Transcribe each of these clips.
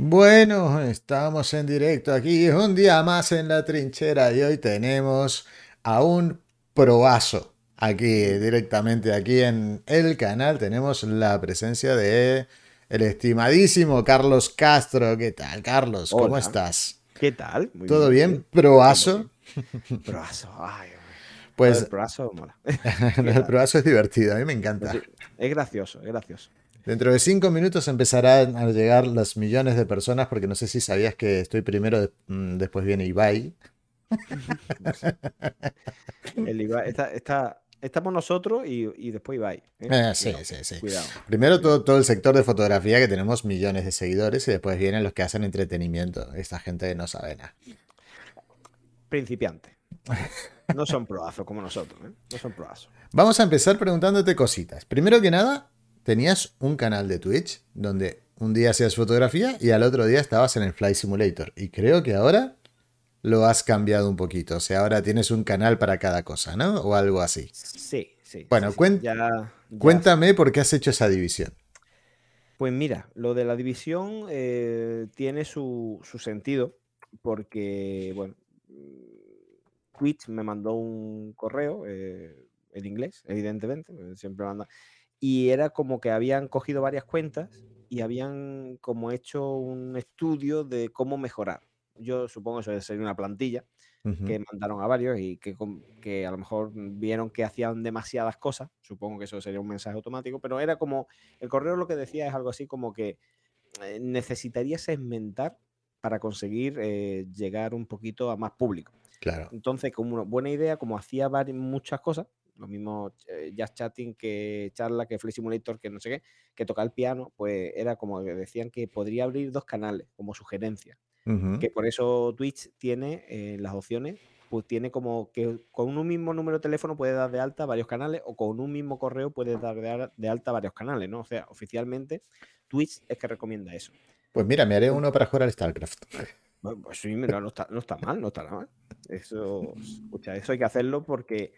Bueno, estamos en directo aquí, un día más en la trinchera y hoy tenemos a un proazo. Aquí, directamente aquí en el canal, tenemos la presencia de el estimadísimo Carlos Castro. ¿Qué tal, Carlos? ¿Cómo Hola. estás? ¿Qué tal? Muy ¿Todo bien? bien. ¿Proazo? Proazo, ay, Pues el proazo mola. el proazo es divertido, a mí me encanta. Es gracioso, es gracioso. Dentro de cinco minutos empezarán a llegar los millones de personas, porque no sé si sabías que estoy primero, de- mm, después viene Ibai. El Ibai- está- está- estamos nosotros y, y después Ibai. ¿eh? Eh, sí, Cuidado, sí, sí. Cuidado. Primero todo, todo el sector de fotografía, que tenemos millones de seguidores, y después vienen los que hacen entretenimiento. Esta gente no sabe nada. Principiante. No son proazos como nosotros, ¿eh? No son proazos. Vamos a empezar preguntándote cositas. Primero que nada, tenías un canal de Twitch donde un día hacías fotografía y al otro día estabas en el Fly Simulator. Y creo que ahora lo has cambiado un poquito. O sea, ahora tienes un canal para cada cosa, ¿no? O algo así. Sí, sí. Bueno, sí, sí. cuen- Ya- ya- Cuéntame por qué has hecho esa división. Pues mira, lo de la división eh, tiene su, su sentido porque, bueno, Twitch me mandó un correo eh, en inglés, evidentemente, siempre manda, y era como que habían cogido varias cuentas y habían como hecho un estudio de cómo mejorar. Yo supongo eso sería una plantilla que mandaron a varios y que, que a lo mejor vieron que hacían demasiadas cosas. Supongo que eso sería un mensaje automático, pero era como, el correo lo que decía es algo así como que eh, necesitaría segmentar para conseguir eh, llegar un poquito a más público. Claro. Entonces, como una buena idea, como hacía vari- muchas cosas, lo mismo eh, Just Chatting que charla, que Flight Simulator, que no sé qué, que tocar el piano, pues era como que decían que podría abrir dos canales como sugerencia que por eso Twitch tiene eh, las opciones, pues tiene como que con un mismo número de teléfono puede dar de alta varios canales o con un mismo correo puedes dar de, al- de alta varios canales, ¿no? O sea, oficialmente Twitch es que recomienda eso. Pues mira, me haré uno para jugar al StarCraft. Pues sí, mira, no está, no está mal, no está nada mal. Eso, escucha, eso hay que hacerlo porque,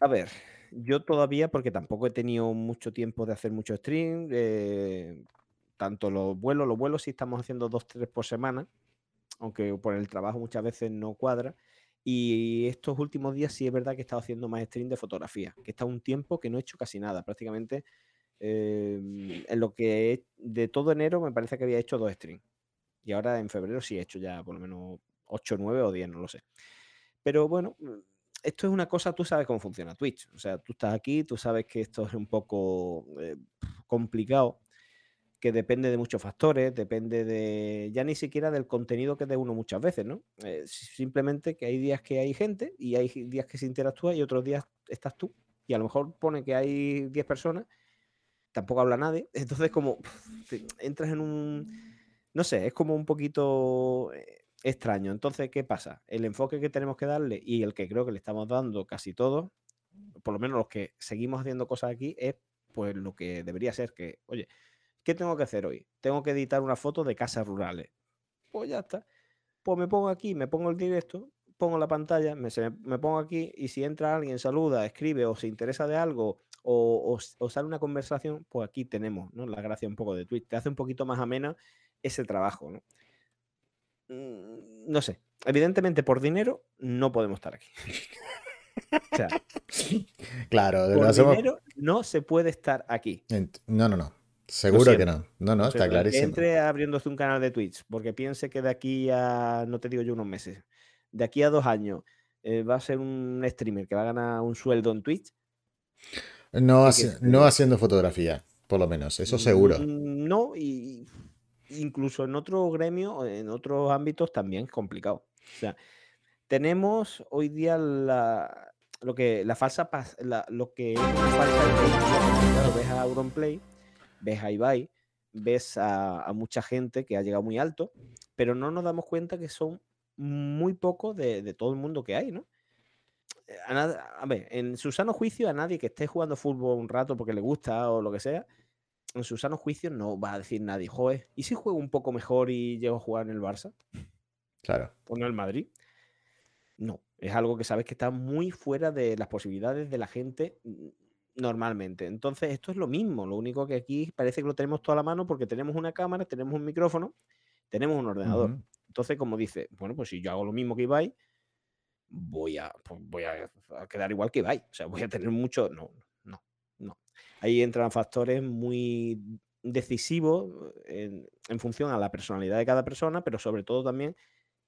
a ver, yo todavía, porque tampoco he tenido mucho tiempo de hacer mucho stream, eh, tanto los vuelos, los vuelos sí estamos haciendo dos, tres por semana, aunque por el trabajo muchas veces no cuadra. Y estos últimos días sí es verdad que he estado haciendo más stream de fotografía, que está un tiempo que no he hecho casi nada, prácticamente eh, en lo que he- de todo enero me parece que había hecho dos streams. Y ahora en febrero sí he hecho ya por lo menos 8, 9 o 10, no lo sé. Pero bueno, esto es una cosa, tú sabes cómo funciona Twitch. O sea, tú estás aquí, tú sabes que esto es un poco eh, complicado, que depende de muchos factores, depende de ya ni siquiera del contenido que dé uno muchas veces, ¿no? Eh, si- simplemente que hay días que hay gente y hay días que se interactúa y otros días estás tú. Y a lo mejor pone que hay 10 personas, tampoco habla nadie. Entonces como entras en un... No sé, es como un poquito eh, extraño. Entonces, ¿qué pasa? El enfoque que tenemos que darle y el que creo que le estamos dando casi todos, por lo menos los que seguimos haciendo cosas aquí, es pues lo que debería ser que, oye, ¿qué tengo que hacer hoy? Tengo que editar una foto de casas rurales. Pues ya está. Pues me pongo aquí, me pongo el directo, pongo la pantalla, me, se- me pongo aquí y si entra alguien, saluda, escribe o se interesa de algo o, o sale una conversación, pues aquí tenemos ¿no? la gracia un poco de Twitch. Te hace un poquito más amena ese trabajo. ¿no? Mm, no sé. Evidentemente por dinero no podemos estar aquí. O sea, Claro, por hacemos. dinero no se puede estar aquí. No, no, no. Seguro que no. No, no, está Pero el que clarísimo. entre abriéndose un canal de Twitch, porque piense que de aquí a, no te digo yo unos meses, de aquí a dos años eh, va a ser un streamer que va a ganar un sueldo en Twitch. No, y hace- que no haciendo fotografía, por lo menos, eso seguro. Mm, No, y incluso en otros gremios, en otros ámbitos también es complicado. O sea, tenemos hoy día la, lo que la falsa la- lo que falsa claro, ves a Auronplay, ves a Ibai, ves a, mucha gente que ha llegado muy alto, pero no nos damos cuenta que son muy pocos de, todo el mundo que hay, ¿no? Eh, A, a ver, en su sano juicio, a nadie que esté jugando fútbol un rato porque le gusta o lo que sea, en su sano juicio no va a decir nadie, joder, ¿y si juego un poco mejor y llego a jugar en el Barça Claro. o en el Madrid? No, es algo que sabes que está muy fuera de las posibilidades de la gente normalmente. Entonces, esto es lo mismo, lo único que aquí parece que lo tenemos toda la mano porque tenemos una cámara, tenemos un micrófono tenemos un ordenador. Entonces, como dice, bueno, pues si yo hago lo mismo que Ibai, voy a, pues voy a, quedar igual que Ibai. O sea, voy a tener mucho. No, no, no. Ahí entran factores muy decisivos en, función a la personalidad de cada persona, pero sobre todo también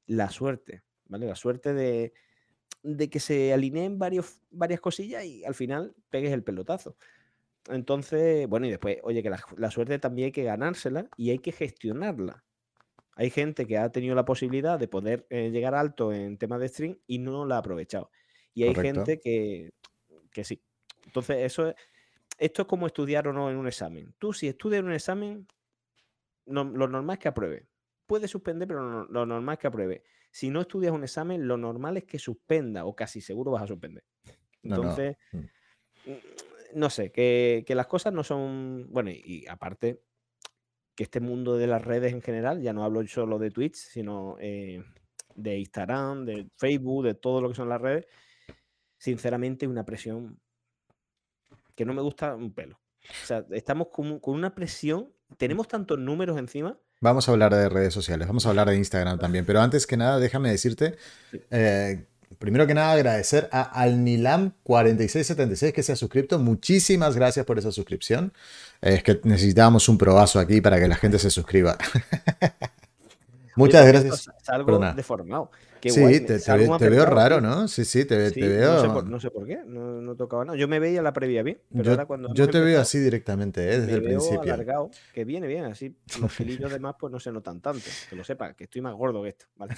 la suerte, ¿vale? La suerte de, de que se alineen varios, varias cosillas y al final pegues el pelotazo. Entonces, bueno, y después, oye, que la, suerte también hay que ganársela y hay que gestionarla. Hay gente que ha tenido la posibilidad de poder eh, llegar alto en temas de stream y no la ha aprovechado. Y hay gente que, que sí. Entonces, eso es, esto es como estudiar o no en un examen. Tú, si estudias en un examen, lo normal es que apruebe. Puede suspender, pero lo normal es que apruebe. Si no estudias un examen, lo normal es que suspenda o casi seguro vas a suspender. Entonces, mm. Mm, no, sé, que, las cosas no son. Bueno, y, aparte, que este mundo de las redes en general, ya no hablo solo de Twitch, sino eh, de Instagram, de Facebook, de todo lo que son las redes, sinceramente, una presión que no me gusta un pelo. O sea, estamos con, con una presión, tenemos tantos números encima Vamos a hablar de redes sociales, vamos a hablar de Instagram también, pero antes que nada, déjame decirte, eh, primero que nada, agradecer a Alnilam4676 que se ha suscrito. Muchísimas gracias por esa suscripción. es que necesitábamos un probazo aquí para que la gente se suscriba. Muchas gracias. algo deformado sí, te, veo raro, ¿no? Sí, sí, te, veo. No sé, por, qué, no, tocaba nada. Yo me veía la previa bien, pero yo, ahora cuando. Yo te veo así directamente, ¿eh? desde el veo principio. alargado, que viene bien, así los filillos demás pues no se notan tanto. Que lo sepa, que estoy más gordo que esto. ¿vale?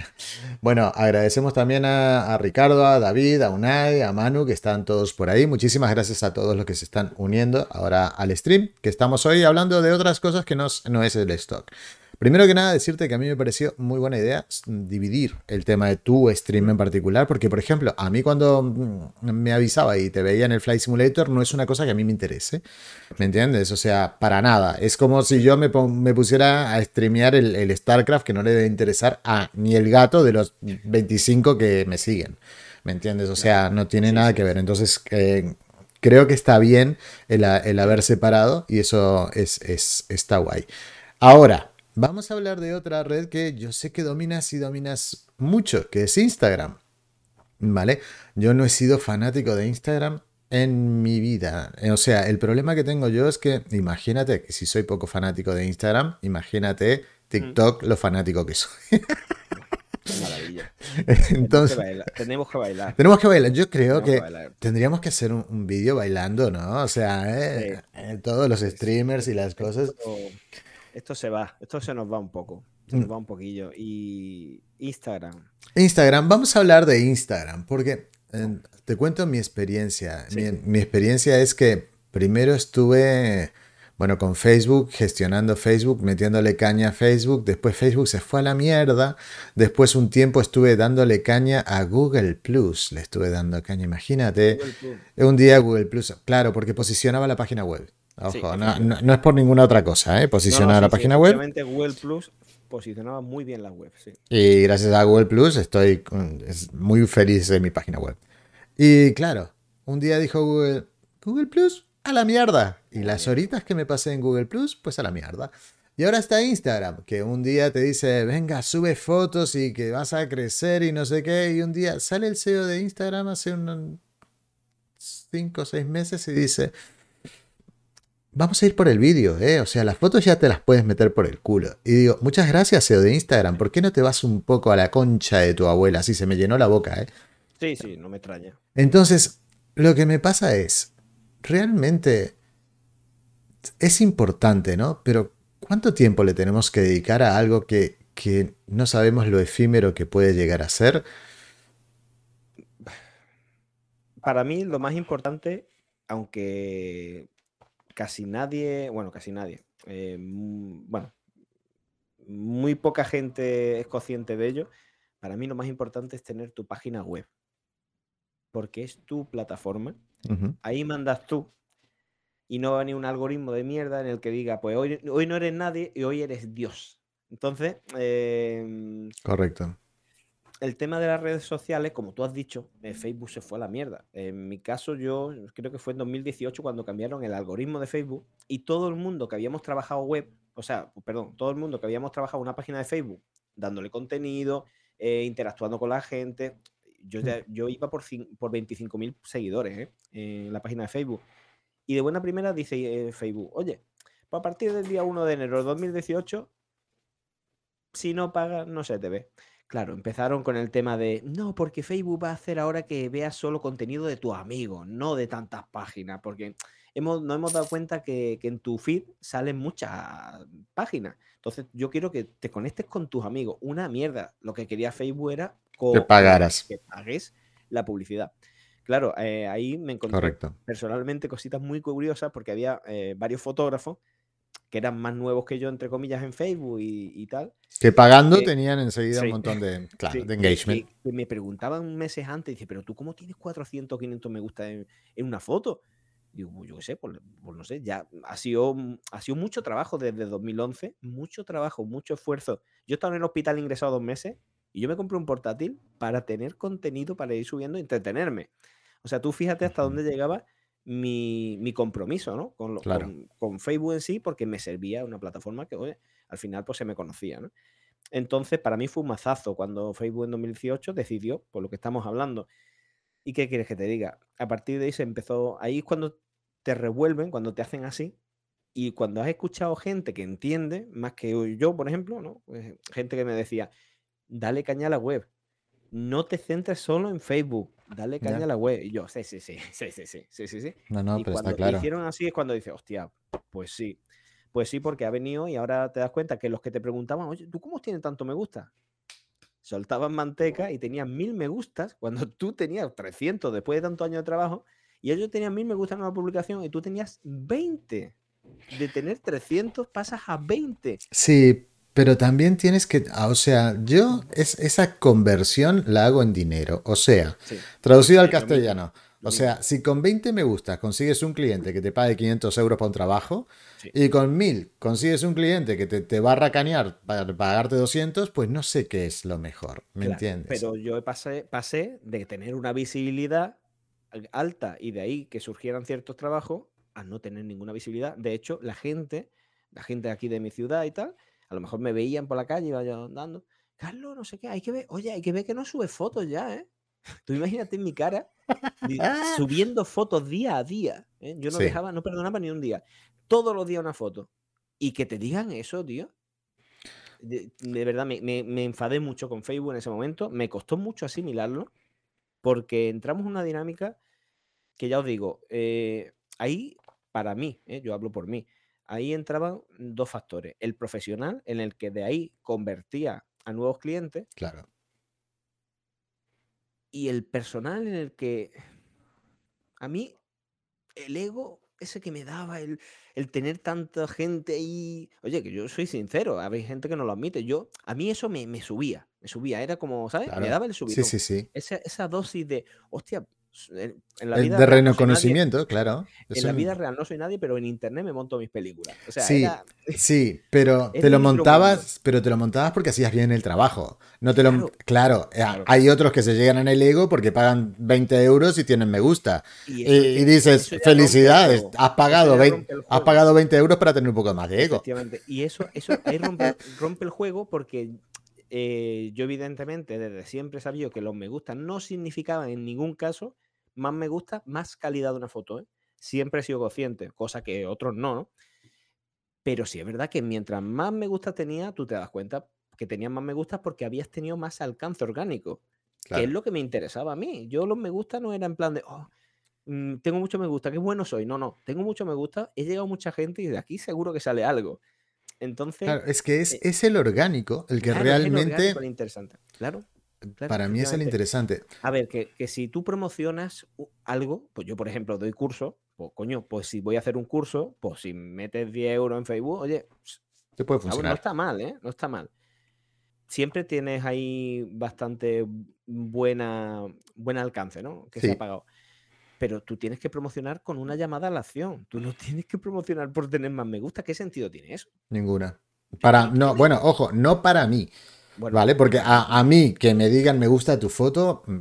bueno, agradecemos también a, a, Ricardo, a David, a Unai, a Manu, que están todos por ahí. Muchísimas gracias a todos los que se están uniendo ahora al stream, que estamos hoy hablando de otras cosas que no, no es el stock. Primero que nada, decirte que a mí me pareció muy buena idea dividir el tema de tu stream en particular, porque, por ejemplo, a mí cuando mm, me avisaba y te veía en el Flight Simulator, no es una cosa que a mí me interese. ¿Me entiendes? O sea, para nada. Es como si yo me, pusiera a streamear el, StarCraft, que no le debe interesar a ni el gato de los 25 que me siguen. ¿Me entiendes? O sea, no tiene nada que ver. Entonces, eh, creo que está bien el, haber separado y eso es, es, está guay. Ahora, Vamos a hablar de otra red que yo sé que dominas y dominas mucho, que es Instagram. ¿Vale? Yo no he sido fanático de Instagram en mi vida. Eh, o sea, el problema que tengo yo es que, imagínate que si soy poco fanático de Instagram, imagínate TikTok lo fanático que soy. maravilla. Entonces, tenemos que, bailar. tenemos que bailar. Yo creo que, tendríamos que hacer un, vídeo bailando, ¿no? O sea, eh, eh, todos los streamers y las cosas esto se va, esto se nos va un poco, se nos mm. va un poquillo. Y Instagram. Instagram, vamos a hablar de Instagram, porque eh, te cuento mi experiencia. Mi, experiencia es que primero estuve, bueno, con Facebook, gestionando Facebook, metiéndole caña a Facebook, después Facebook se fue a la mierda, después un tiempo estuve dándole caña a Google Plus, le estuve dando caña, imagínate, un día Google Plus, claro, porque posicionaba la página web. Ojo, no, es por ninguna otra cosa, ¿eh? Posicionar la página web. Google Plus posicionaba muy bien la web, sí. Y gracias a Google Plus estoy muy feliz de mi página web. Y claro, un día dijo Google, Google Plus, a la mierda. Y las horitas que me pasé en Google Plus, pues a la mierda. Y ahora está Instagram, que un día te dice, venga, sube fotos y que vas a crecer y no sé qué. Y un día sale el CEO de Instagram hace unos 5 o 6 meses y dice, vamos a ir por el vídeo, ¿eh? O sea, las fotos ya te las puedes meter por el culo. Y digo, muchas gracias, SEO de Instagram. ¿Por qué no te vas un poco a la concha de tu abuela? Así se me llenó la boca, ¿eh? Sí, sí, no me extraña. Entonces, lo que me pasa es, realmente es importante, ¿no? Pero ¿cuánto tiempo le tenemos que dedicar a algo que, que no sabemos lo efímero que puede llegar a ser? Para mí, lo más importante, aunque casi nadie, bueno, casi nadie, eh, bueno, muy poca gente es consciente de ello. Para mí lo más importante es tener tu página web, porque es tu plataforma. Ahí mandas tú y no va ni un algoritmo de mierda en el que diga, pues hoy, hoy no eres nadie y hoy eres Dios. Entonces, em, correcto el tema de las redes sociales, como tú has dicho, eh, Facebook se fue a la mierda. En mi caso, yo creo que fue en 2018 cuando cambiaron el algoritmo de Facebook y todo el mundo que habíamos trabajado web o sea, perdón, todo el mundo que habíamos trabajado una página de Facebook, dándole contenido, eh, interactuando con la gente. Yo, Mm. yo iba por, por 25.000 seguidores ¿eh? en la página de Facebook. Y de buena primera dice Facebook, oye, pues a partir del día 1 de enero de 2018, si no pagas, no se te ve. Claro, empezaron con el tema de, no, porque Facebook va a hacer ahora que veas solo contenido de tus amigos, no de tantas páginas, porque hemos, nos hemos dado cuenta que, que en tu feed salen muchas páginas. Entonces, yo quiero que te conectes con tus amigos. Una mierda. Lo que quería Facebook era que pagaras. Que pagues la publicidad. Claro, eh, ahí me encontré Correcto. personalmente cositas muy curiosas porque había eh, varios fotógrafos que eran más nuevos que yo, entre comillas, en Facebook y, y tal. Que pagando que- tenían enseguida sí. un montón de, claro, Sí, de engagement. Que, que me preguntaban meses antes, dice, pero tú cómo tienes 400, 500 me gusta en, en una foto. Digo, "Pues yo qué sé, pues, pues no sé, ya ha sido, mm, ha sido mucho trabajo desde 2011, mucho trabajo, mucho esfuerzo. Yo estaba en el hospital ingresado dos meses y yo me compré un portátil para tener contenido, para ir subiendo, e entretenerme. O sea, tú fíjate hasta dónde llegaba mi, mi compromiso, ¿no? Con, lo- Claro. con, con Facebook en sí, porque me servía una plataforma que, oye, al final pues se me conocía, ¿no? Entonces, para mí fue un mazazo cuando Facebook en 2018 decidió, por lo que estamos hablando. ¿Y qué quieres que te diga? A partir de ahí se empezó, ahí es cuando te revuelven, cuando te hacen así, y cuando has escuchado gente que entiende, más que yo, por ejemplo, ¿no? Pues, gente que me decía, dale caña a la web, no te centres solo en Facebook, dale caña Ya. a la web. Y yo, sí, sí, sí, sí, sí, sí, sí, sí, sí. No, no, y pero cuando está te claro. hicieron así es cuando dices, hostia, pues sí. Pues sí, porque ha venido y ahora te das cuenta que los que te preguntaban, oye, ¿tú cómo tienes tanto me gusta? Soltaban manteca y tenían mil me gustas cuando tú tenías 300 después de tantos años de trabajo y ellos tenían mil me gustas en una publicación y tú tenías 20. De tener 300 pasas a 20. Sí, pero también tienes que, ah, o sea, yo es, esa conversión la hago en dinero. O sea, Sí, traducido al castellano. O sea, si con 20 me gustas consigues un cliente que te pague 500 euros para un trabajo Sí. y con 1000 consigues un cliente que te, te va a racanear para pagarte 200, pues no sé qué es lo mejor. ¿Me Claro, entiendes? Pero yo pasé, pasé de tener una visibilidad al- alta y de ahí que surgieran ciertos trabajos a no tener ninguna visibilidad. De hecho, la gente, la gente aquí de mi ciudad y tal, a lo mejor me veían por la calle, iba yo andando. Carlos, no sé qué, hay que ver, oye, hay que ver que no sube fotos ya, ¿eh? Tú imagínate en mi cara subiendo fotos día a día. ¿eh? Yo no Sí. dejaba, no perdonaba ni un día. Todos los días una foto. Y que te digan eso, tío. De, de verdad, me, me- me enfadé mucho con Facebook en ese momento. Me costó mucho asimilarlo. Porque entramos en una dinámica que ya os digo, eh, ahí, para mí, ¿eh? yo hablo por mí, ahí entraban dos factores. El profesional, en el que de ahí convertía a nuevos clientes, Claro. y el personal en el que a mí el ego ese que me daba el, el tener tanta gente ahí oye que yo soy sincero hay gente que no lo admite yo a mí eso me, me subía me subía era como sabes me daba el Sí, subidón sí, sí. esa, esa dosis de hostia en la El vida de real no soy nadie, reconocimiento, claro. En la vida real no soy nadie pero en internet me monto mis películas o sea Sí, era Sí, pero te lo montabas, pero te lo montabas porque hacías bien el trabajo. No te lo, Claro. claro, eh, Claro. hay otros que se llegan en el ego porque pagan 20 euros y tienen me gusta. y eso dices, felicidades, has pagado, Eso ya 20, rompe el has pagado 20 euros para tener un poco más de ego. Efectivamente. Y eso, eso ahí rompe, rompe el juego porque eh, yo evidentemente desde siempre he sabido que los me gusta no significaban en ningún caso más me gusta, más calidad de una foto. ¿eh? Siempre he sido consciente, cosa que otros no, ¿no? Pero sí es verdad que mientras más me gusta tenía, tú te das cuenta que tenías más me gustas porque habías tenido más alcance orgánico, que es lo que me interesaba a mí. Yo los me gusta no era en plan de, "Oh, mm, tengo mucho me gusta, qué bueno soy. No, no, tengo mucho me gusta, he llegado a mucha gente y de aquí seguro que sale algo. Entonces, Claro, es que es, eh, es el orgánico el que claro, es el realmente, orgánico, el interesante. Claro, claro, para mí es el interesante. A ver, que, que si tú promocionas algo, pues yo, por ejemplo, doy curso, pues coño, pues si voy a hacer un curso, pues si metes 10 euros en Facebook, oye, Te puede bueno, no funcionar. está mal, ¿eh? No está mal. Siempre tienes ahí bastante buena, buen alcance, ¿no? Que se ha pagado. Pero tú tienes que promocionar con una llamada a la acción. Tú no tienes que promocionar por tener más me gusta. ¿Qué sentido tiene eso? Ninguna. Para, No bueno, ojo, no para mí, Bueno, ¿vale? Porque a, a mí que me digan me gusta tu foto, mm,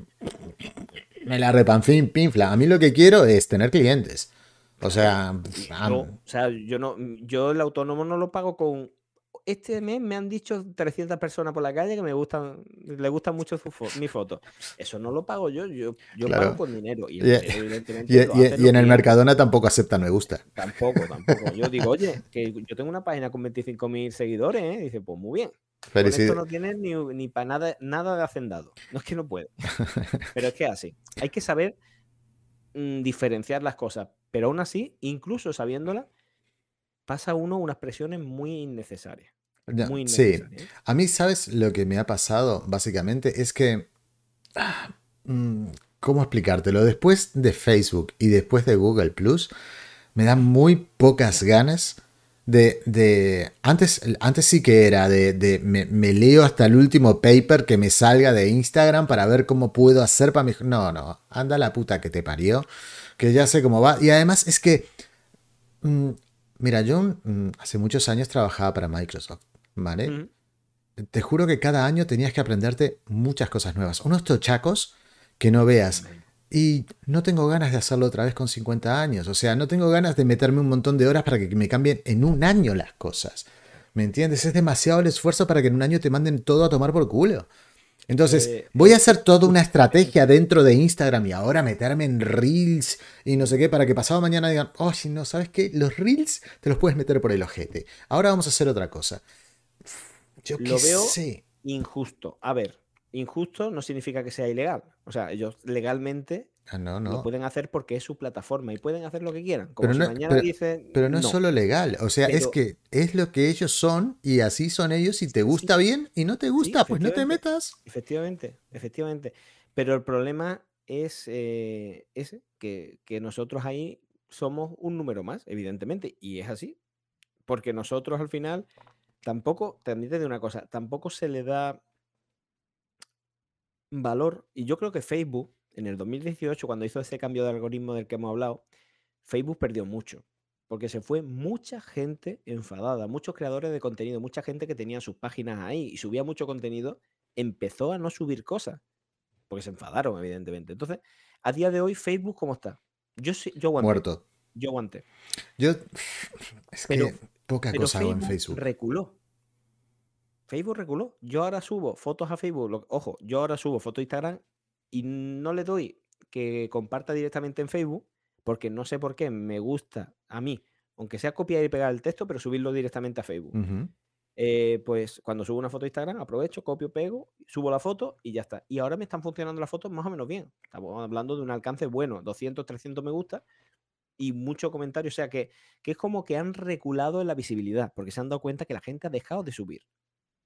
me la repanfin pinfla. A mí lo que quiero es tener clientes. O sea, o sea, yo no, yo el autónomo no lo pago con este mes me han dicho 300 personas por la calle que me gustan, le gustan mucho mi foto. Eso no lo pago yo, yo, yo pago con dinero. Y, en el Mercadona tampoco acepta me gusta. Tampoco, tampoco. Yo digo, oye, que yo tengo una página con 25.000 seguidores, ¿eh? dice, pues muy bien. Esto no tiene ni, ni para nada, nada de hacendado. No es que no puede. Pero es que así. Hay que saber mm, diferenciar las cosas. Pero aún así, incluso sabiéndola, pasa uno unas presiones muy innecesarias sí, ¿eh? a mí, ¿sabes lo que me ha pasado? Básicamente es que... Ah, mm, ¿Cómo explicártelo? Después de Facebook y después de Google Plus, me dan muy pocas ganas de... antes, antes sí que era de... me, leo hasta el último paper que me salga de Instagram para ver cómo puedo hacer para mi... No, no, anda la puta que te parió, que ya sé cómo va. Y además es que... Mm, mira, yo mm, hace muchos años trabajaba para Microsoft. ¿vale? Te juro que cada año tenías que aprenderte muchas cosas nuevas. Unos tochacos que no veas. Y no tengo ganas de hacerlo otra vez con 50 años. O sea, no tengo ganas de meterme un montón de horas para que me cambien en un año las cosas. ¿Me entiendes? Es demasiado el esfuerzo para que en un año te manden todo a tomar por culo. Entonces, eh, voy a hacer toda una estrategia dentro de Instagram y ahora meterme en Reels y no sé qué para que pasado mañana digan, oh, si no, ¿sabes qué? Los Reels te los puedes meter por el ojete. Ahora vamos a hacer otra cosa. Yo lo veo injusto. A ver, injusto no significa que sea ilegal. O sea, ellos legalmente ah, lo pueden hacer porque es su plataforma y pueden hacer lo que quieran. Como pero no, mañana dicen. Pero no, es solo legal. O sea, es que es lo que ellos son y así son ellos. Si te gusta bien y no te gusta, pues no te metas. Efectivamente, efectivamente. Pero el problema es eh, ese, que, que nosotros ahí somos un número más, evidentemente. Y es así. Porque nosotros al final tampoco, te admite de una cosa, tampoco se le da valor, y yo creo que Facebook, en el 2018, cuando hizo ese cambio de algoritmo del que hemos hablado, Facebook perdió mucho, porque se fue mucha gente enfadada, muchos creadores de contenido, mucha gente que tenía sus páginas ahí y subía mucho contenido, empezó a no subir cosas, porque se enfadaron, evidentemente. Entonces, a día de hoy, Facebook, ¿cómo está? Yo, yo aguanté. Muerto. Yo aguanté. Yo, es que poca cosa hago en Facebook. Reculó. Facebook reculó. Yo ahora subo fotos a Facebook. ojo, yo ahora subo fotos a Instagram y no le doy que comparta directamente en Facebook porque no sé por qué me gusta a mí, aunque sea copiar y pegar el texto, pero subirlo directamente a Facebook. Eh, pues cuando subo una foto a Instagram, aprovecho, copio, pego, subo la foto y ya está. Y ahora me están funcionando las fotos más o menos bien. Estamos hablando de un alcance bueno, 200, 300 me gusta y mucho comentario. O sea que, que es como que han reculado en la visibilidad, porque se han dado cuenta que la gente ha dejado de subir.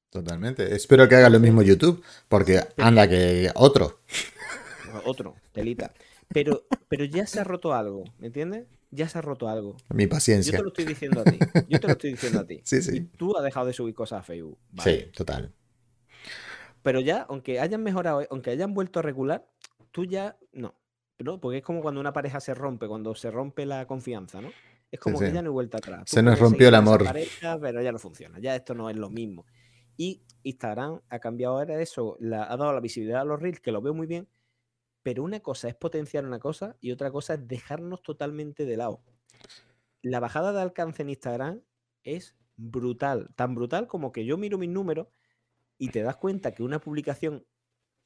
Totalmente. Espero que haga lo mismo YouTube, porque anda que otro. Otro, telita. Pero, pero ya se ha roto algo, ¿me entiendes? Ya se ha roto algo. Mi paciencia. Yo te lo estoy diciendo a ti. Yo te lo estoy diciendo a ti. Sí, sí. Y tú has dejado de subir cosas a Facebook. Sí, total. Pero ya, aunque hayan mejorado, aunque hayan vuelto a regular, tú ya no. ¿no? Porque es como cuando una pareja se rompe, cuando se rompe la confianza, ¿no? Es como que ya no hay vuelta atrás. se nos rompió el amor. pero ya no funciona, ya esto no es lo mismo. Y Instagram ha cambiado ahora eso, la, ha dado la visibilidad a los reels, que lo veo muy bien, pero una cosa es potenciar una cosa y otra cosa es dejarnos totalmente de lado. La bajada de alcance en Instagram es brutal, tan brutal como que yo miro mis números y te das cuenta que una publicación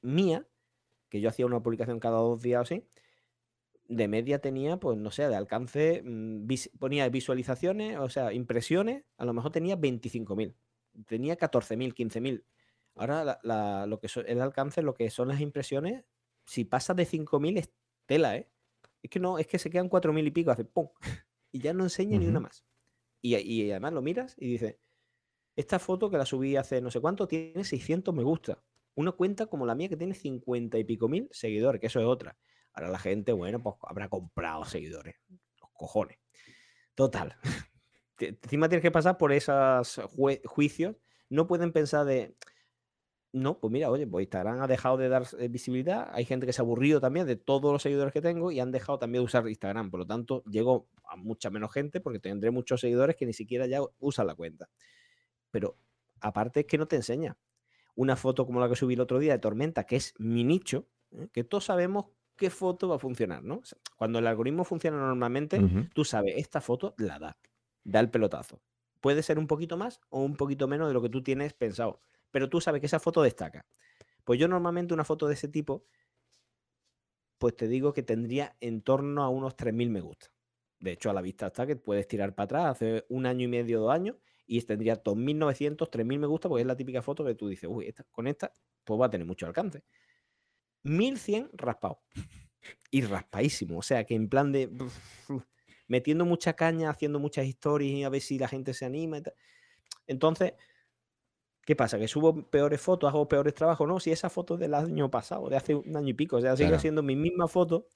mía, que yo hacía una publicación cada dos días o así, de media tenía, pues no sé, de alcance, mm, ponía visualizaciones, o sea, impresiones, a lo mejor tenía 25.000. Tenía 14.000, 15.000. Ahora lo que el alcance, lo que son las impresiones, si pasa de 5.000 es tela, ¿eh? Es que no, es que se quedan 4.000 y pico, hace ¡pum! Y ya no enseña ni una más. Y, y, además lo miras y dice, esta foto que la subí hace no sé cuánto tiene 600 me gusta. Una cuenta como la mía que tiene 50 y pico mil seguidores, que eso es otra. Ahora la gente, bueno, pues habrá comprado seguidores. Los cojones. Total. Encima tienes que pasar por esos juicios. No pueden pensar de. No, pues mira, oye, pues Instagram ha dejado de dar eh, visibilidad. Hay gente que se ha aburrido también de todos los seguidores que tengo y han dejado también de usar Instagram. Por lo tanto, llego a mucha menos gente porque tendré muchos seguidores que ni siquiera ya usan la cuenta. Pero aparte es que no te enseña. Una foto como la que subí el otro día de Tormenta, que es mi nicho, ¿eh? que todos sabemos qué foto va a funcionar, ¿no? cuando el algoritmo funciona normalmente, tú sabes, esta foto la da, da el pelotazo. Puede ser un poquito más o un poquito menos de lo que tú tienes pensado, pero tú sabes que esa foto destaca. Pues yo normalmente una foto de ese tipo, pues te digo que tendría en torno a unos 3.000 me gusta. De hecho, a la vista está que puedes tirar para atrás hace un año y medio, dos años, y tendría 2.900, 3.000 me gusta, porque es la típica foto que tú dices, uy, esta, con esta, pues va a tener mucho alcance. 1.100 raspado. Y raspadísimo. O sea, que en plan de metiendo mucha caña, haciendo muchas historias y a ver si la gente se anima. Entonces, ¿qué pasa? ¿Que subo peores fotos, hago peores trabajos? No, si esa foto es del año pasado, de hace un año y pico. O sea, sigo haciendo mi misma foto,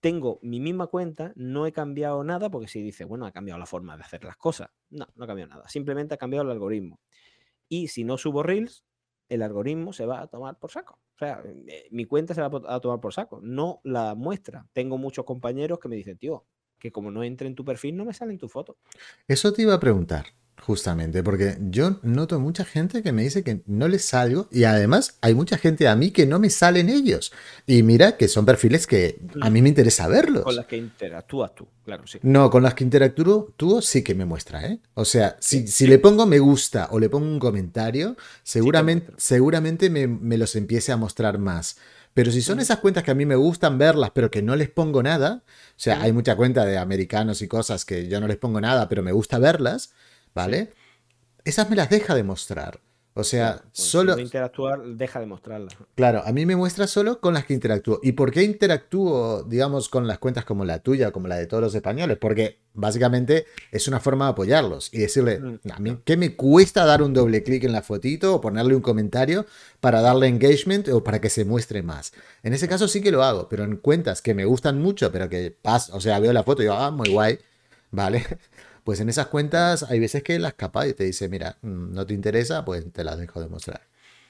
tengo mi misma cuenta, no he cambiado nada, porque si dice, bueno, ha cambiado la forma de hacer las cosas. No, no ha cambiado nada. Simplemente ha cambiado el algoritmo. Y si no subo Reels, el algoritmo se va a tomar por saco. O sea, eh, mi cuenta se va a tomar por saco, no la muestra. Tengo muchos compañeros que me dicen, tío, que como no entre en tu perfil no me salen tus fotos. Eso te iba a preguntar. Justamente, porque yo noto mucha gente que me dice que no les salgo y además hay mucha gente a mí que no me salen ellos. Y mira que son perfiles que a mí me interesa verlos. Con las que interactúas tú, claro, sí. No, con las que interactúo tú sí que me muestra, ¿eh? O sea, si, si le pongo me gusta o le pongo un comentario, seguramente, seguramente me, me los empiece a mostrar más. Pero si son esas cuentas que a mí me gustan verlas, pero que no les pongo nada, o sea, hay mucha cuenta de americanos y cosas que yo no les pongo nada, pero me gusta verlas, ¿vale? Esas me las deja de mostrar. O sea, solo. interactuar, deja de mostrarlas. Claro, a mí me muestra solo con las que interactúo. ¿Y por qué interactúo, digamos, con las cuentas como la tuya, como la de todos los españoles? Porque básicamente es una forma de apoyarlos y decirle, mm, a mí, ¿qué me cuesta dar un doble clic en la fotito o ponerle un comentario para darle engagement o para que se muestre más? En ese caso sí que lo hago, pero en cuentas que me gustan mucho, pero que paso, o sea, veo la foto y digo, ah, muy guay, ¿vale? Pues en esas cuentas hay veces que las capas y te dice, mira, mm, no te interesa, pues te las dejo de mostrar.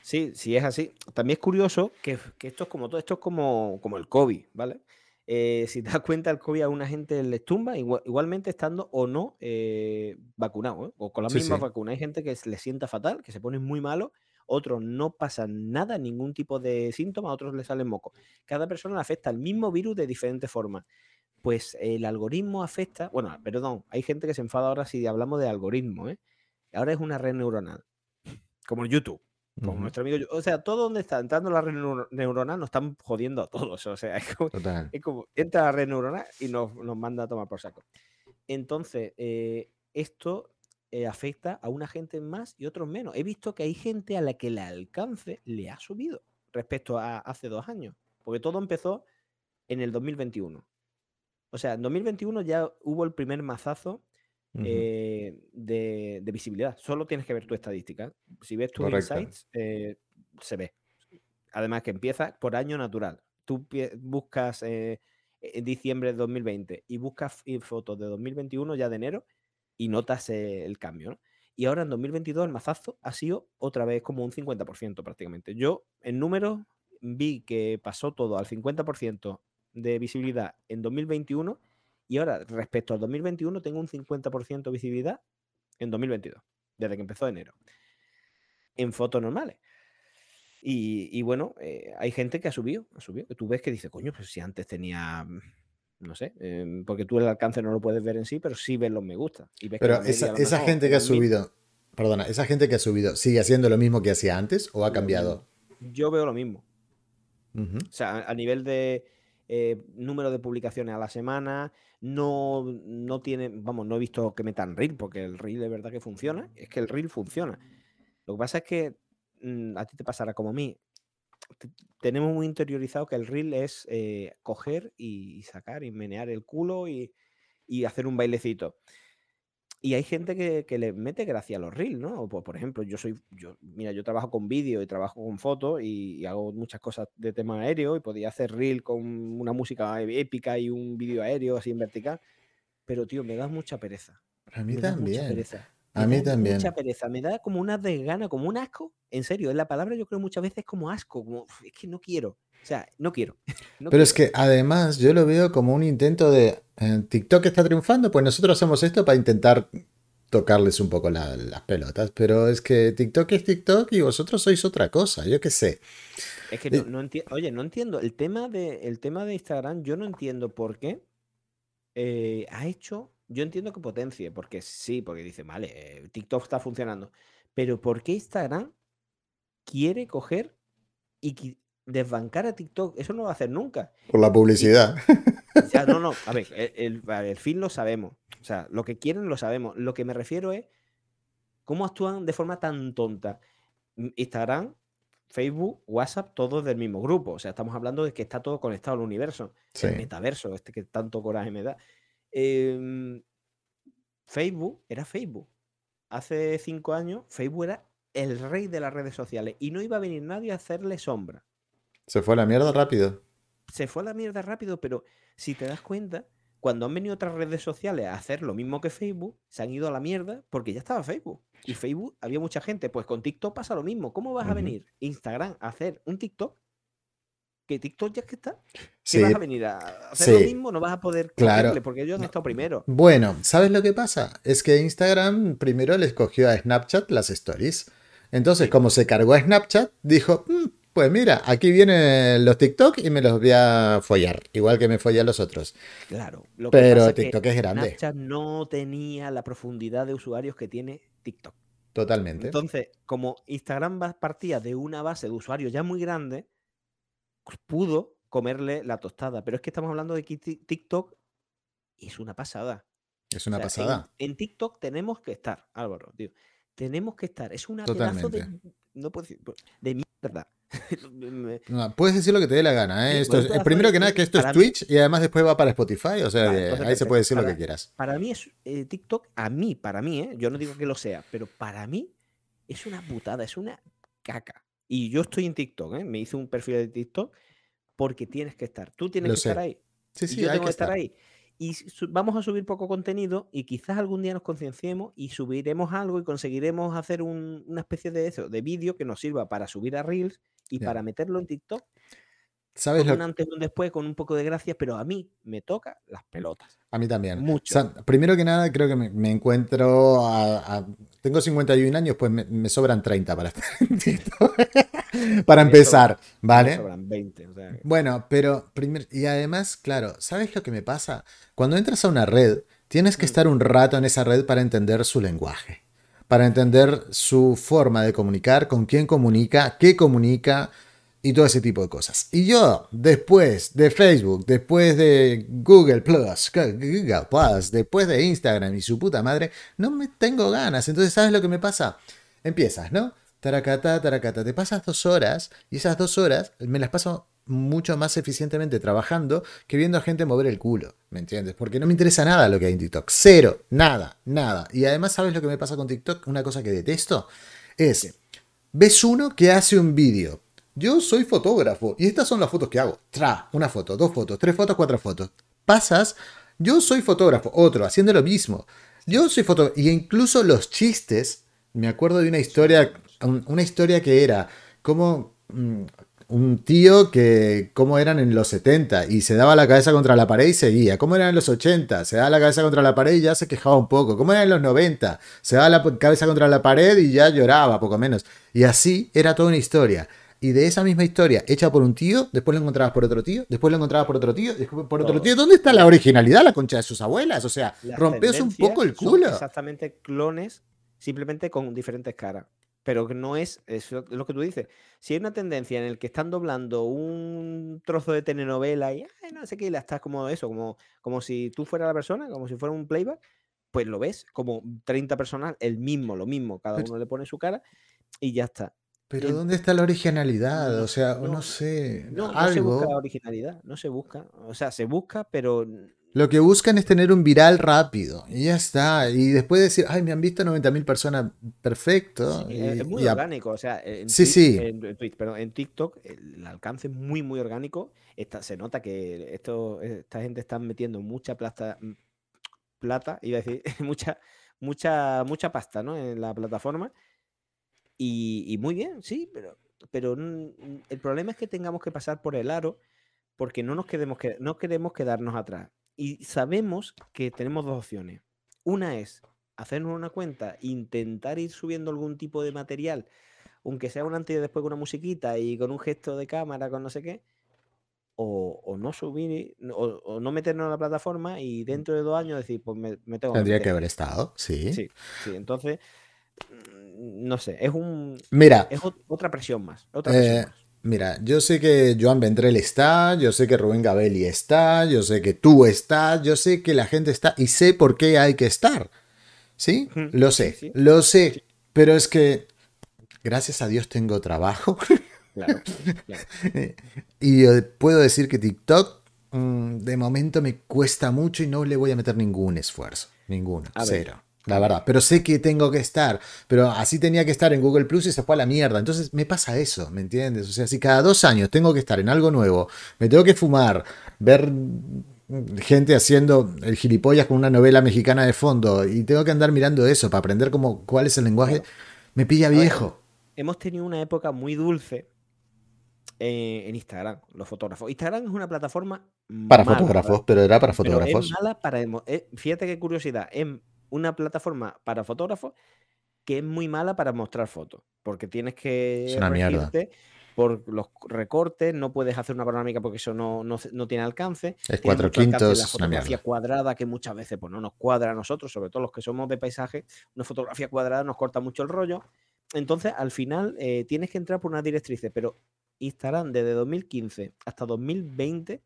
Sí, sí es así. También es curioso que, esto es como todo, esto es como, como el COVID, ¿vale? Eh, si te das cuenta, el COVID a una gente les tumba, igualmente estando o no eh, vacunado, ¿eh? o con las mismas vacunas. Hay gente que le sienta fatal, que se pone muy malo, otros no pasa nada, ningún tipo de síntoma, otros le salen moco. Cada persona le afecta el mismo virus de diferentes formas pues el algoritmo afecta, bueno, perdón, hay gente que se enfada ahora si hablamos de algoritmo, ¿eh? Ahora es una red neuronal, como YouTube, como nuestro amigo, o sea, todo donde está entrando la red neuronal nos están jodiendo a todos, o sea, es como, entra la red neuronal y nos, manda a tomar por saco. Entonces, eh, esto eh, afecta a una gente más y otros menos. He visto que hay gente a la que el alcance le ha subido respecto a hace dos años, porque todo empezó en el 2021. O sea, en 2021 ya hubo el primer mazazo eh, de, visibilidad. Solo tienes que ver tu estadística. Si ves tus insights, eh, se ve. Además que empieza por año natural. Tú buscas eh, en diciembre de 2020 y buscas fotos de 2021 ya de enero y notas el cambio. Y ahora en 2022 el mazazo ha sido otra vez como un 50% prácticamente. Yo en números vi que pasó todo al 50% de visibilidad en 2021 y ahora respecto al 2021 tengo un 50% de visibilidad en 2022, desde que empezó enero, en fotos normales. Y, bueno, eh, hay gente que ha subido, ha subido, que tú ves que dice, coño, pues si antes tenía, mm, no sé, em, porque tú el alcance no lo puedes ver en sí, pero sí ves los me gusta. Y pero esa, gente que ha subido, perdona, esa gente que ha subido, ¿sigue haciendo lo mismo que hacía antes o ha cambiado? Yo veo lo mismo. O sea, a nivel de, eh, número de publicaciones a la semana, no, no tiene, vamos, no he visto que metan reel, porque el reel de verdad que funciona, es que el reel funciona. Lo que pasa es que mm, a ti te pasará como a mí, tenemos muy interiorizado que el reel es eh, coger y, sacar y menear el culo y, y hacer un bailecito. Y hay gente que, le mete gracia a los reels, ¿no? Pues, por ejemplo, yo soy, yo, mira, yo trabajo con vídeo y trabajo con fotos y, hago muchas cosas de tema aéreo y podía hacer reel con una música épica y un vídeo aéreo así en vertical. Pero, tío, me da mucha pereza. A mí también. a mí también. Mucha pereza. Me da como una desgana, como un asco. En serio, es la palabra yo creo muchas veces como asco. Como, es que no quiero. O sea, no quiero. Pero es que además yo lo veo como un intento de. TikTok está triunfando, pues nosotros hacemos esto para intentar tocarles un poco las pelotas, pero es que TikTok es TikTok y vosotros sois otra cosa, yo qué sé. Es que no, entiendo, oye, no entiendo, el tema, de, el tema de Instagram, yo no entiendo por qué eh, ha hecho, yo entiendo que potencie, porque sí, porque dice, vale, eh, TikTok está funcionando, pero ¿por qué Instagram quiere coger y desbancar a TikTok? Eso no va a hacer nunca. Por la publicidad. no, no, a ver, el, el, fin lo sabemos. O sea, lo que quieren lo sabemos. Lo que me refiero es cómo actúan de forma tan tonta. Instagram, Facebook, WhatsApp, todos del mismo grupo. O sea, estamos hablando de que está todo conectado al universo. El metaverso, este que tanto coraje me da. Em, Facebook era Facebook. Hace cinco años, Facebook era el rey de las redes sociales y no iba a venir nadie a hacerle sombra. Se fue a la mierda rápido. Se fue a la mierda rápido, pero si te das cuenta, cuando han venido otras redes sociales a hacer lo mismo que Facebook, se han ido a la mierda porque ya estaba Facebook. Y Facebook había mucha gente. Pues con TikTok pasa lo mismo. ¿Cómo vas a venir Instagram a hacer un TikTok? Que TikTok ya es que está. Si vas a venir a hacer lo mismo, no vas a poder claro. porque ellos han estado primero. Bueno, ¿sabes lo que pasa? Es que Instagram primero le escogió a Snapchat las stories. Entonces, como se cargó a Snapchat, dijo, mm, pues mira, aquí vienen los TikTok y me los voy a follar, igual que me follan los otros. Claro. Pero TikTok es, grande. Snapchat no tenía la profundidad de usuarios que tiene TikTok. Totalmente. Entonces, como Instagram partía de una base de usuarios ya muy grande, pudo comerle la tostada. Pero es que estamos hablando de que TikTok es una pasada. Es una pasada. En, TikTok tenemos que estar, Álvaro, tío. Tenemos que estar. Es una pedazo de. No puedo decir. De mierda. puedes decir lo que te dé la gana. ¿eh? esto es, primero que nada, que esto es Twitch y además después va para Spotify. O sea, ahí se puede decir lo que quieras. Para mí es eh, TikTok, a mí, para mí, ¿eh? yo no digo que lo sea, pero para mí es una putada, es una caca. Y yo estoy en TikTok, ¿eh? me hice un perfil de TikTok porque tienes que estar. Tú tienes que estar ahí. Sí, sí, yo tengo que estar ahí y vamos a subir poco contenido y quizás algún día nos concienciemos y subiremos algo y conseguiremos hacer una especie de eso, de vídeo que nos sirva para subir a Reels y para meterlo en TikTok. ¿Sabes con un antes y un después, con un poco de gracia, pero a mí me toca las pelotas. A mí también. Mucho. primero que nada, creo que me, encuentro. A, tengo 51 años, pues me, sobran 30 para estar para empezar, ¿vale? Me sobran 20. Bueno, pero. Primer, y además, claro, ¿sabes lo que me pasa? Cuando entras a una red, tienes que mm. estar un rato en esa red para entender su lenguaje. Para entender su forma de comunicar, con quién comunica, qué comunica y todo ese tipo de cosas. Y yo, después de Facebook, después de Google Plus, Google Plus, después de Instagram y su puta madre, no me tengo ganas. Entonces, ¿sabes lo que me pasa? Empiezas, ¿no? Taracata, taracata. Te pasas dos horas y esas dos horas me las paso mucho más eficientemente trabajando que viendo a gente mover el culo, ¿me entiendes? Porque no me interesa nada lo que hay en TikTok. Cero, nada, nada. Y además, ¿sabes lo que me pasa con TikTok? Una cosa que detesto es, ves uno que hace un vídeo yo soy fotógrafo y estas son las fotos que hago. Tra, una foto, dos fotos, tres fotos, cuatro fotos. Pasas, yo soy fotógrafo, otro, haciendo lo mismo. Yo soy fotógrafo. Y incluso los chistes, me acuerdo de una historia, una historia que era como mm, un tío que, cómo eran en los 70 y se daba la cabeza contra la pared y seguía. ¿Cómo eran en los 80? Se daba la cabeza contra la pared y ya se quejaba un poco. ¿Cómo eran en los 90? Se daba la cabeza contra la pared y ya lloraba, poco menos. Y así era toda una historia y de esa misma historia hecha por un tío, después lo encontrabas por otro tío, después lo encontrabas por otro tío, después por otro tío. ¿Dónde está la originalidad, la concha de sus abuelas? O sea, rompeos un poco el culo. exactamente clones, simplemente con diferentes caras. Pero no es, es lo que tú dices. Si hay una tendencia en el que están doblando un trozo de telenovela y no sé qué, y la estás como eso, como, como si tú fueras la persona, como si fuera un playback, pues lo ves como 30 personas, el mismo, lo mismo, cada uno le pone su cara y ya está. Pero ¿dónde está la originalidad? O sea, no, sé, no, no se busca la originalidad, no se busca. O sea, se busca, pero Lo que buscan es tener un viral rápido y ya está. Y después decir, ay, me han visto 90.000 personas, perfecto. es muy orgánico. O sea, en, Sí, sí. en, TikTok el alcance es muy, muy orgánico. se nota que esto, esta gente está metiendo mucha plata, plata, iba a decir, mucha, mucha, mucha pasta, ¿no? En la plataforma. Y, muy bien, sí, pero, pero el problema es que tengamos que pasar por el aro porque no nos queremos, no queremos quedarnos atrás. Y sabemos que tenemos dos opciones. Una es hacernos una cuenta, intentar ir subiendo algún tipo de material, aunque sea un antes y después con una musiquita y con un gesto de cámara, con no sé qué, o, no subir, o, no meternos en la plataforma y mm. dentro de dos años decir, pues me, tengo Tendría que, haber estado, sí. Sí, sí. Entonces, mm, no sé, es un. Mira. Es otra presión más. Eh, mira, yo sé que Joan Vendrell está, yo sé que Rubén Gabelli está, yo sé que tú estás, yo sé que la gente está y sé por qué hay que estar. ¿Sí? Lo sé, lo sé. Pero es que, gracias a Dios tengo trabajo. Claro, y puedo decir que TikTok mm, de momento me cuesta mucho y no le voy a meter ningún esfuerzo. Ninguno. cero. La verdad. Pero sé que tengo que estar. Pero así tenía que estar en Google Plus y se fue a la mierda. Entonces me pasa eso, ¿me entiendes? O sea, si cada dos años tengo que estar en algo nuevo, me tengo que fumar, ver gente haciendo el gilipollas con una novela mexicana de fondo y tengo que andar mirando eso para aprender cómo, cuál es el lenguaje, me pilla viejo. hemos tenido una época muy dulce eh, en Instagram, los fotógrafos. Instagram es una plataforma. Para fotógrafos, pero era para fotógrafos. es mala para. Eh, fíjate qué curiosidad. Es una plataforma para fotógrafos que es muy mala para mostrar fotos. Porque tienes que. Es una. Por los recortes, no puedes hacer una panorámica porque eso no, no, tiene alcance. Es cuatro quintos. La fotografía cuadrada, que muchas veces pues, no nos cuadra a nosotros, sobre todo los que somos de paisaje, una fotografía cuadrada nos corta mucho el rollo. Entonces, al final, eh, tienes que entrar por una directrices, pero Instagram desde 2015 hasta 2020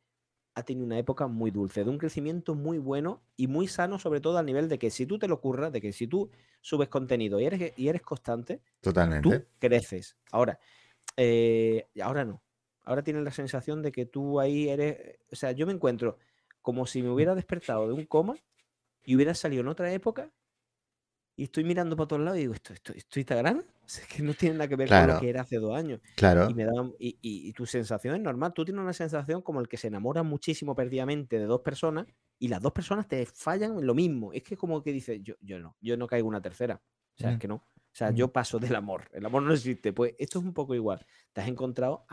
ha tenido una época muy dulce, de un crecimiento muy bueno y muy sano, sobre todo al nivel de que si tú te lo ocurras, de que si tú subes contenido y eres, y eres constante, Totalmente. tú creces. Ahora, eh, ahora no. Ahora tienes la sensación de que tú ahí eres. O sea, yo me encuentro como si me hubiera despertado de un coma y hubiera salido en otra época y estoy mirando para todos lados y digo, ¿esto, esto, esto Instagram? Es que no tiene nada que ver con lo que era hace dos años. Claro. Y, me da, y, y, tu sensación es normal. Tú tienes una sensación como el que se enamora muchísimo perdidamente de dos personas y las dos personas te fallan en lo mismo. Es que como que dices, yo, yo no, yo no caigo una tercera. O sea, es mm. que no. O sea, yo paso del amor. El amor no existe. Pues esto es un poco igual. Te has encontrado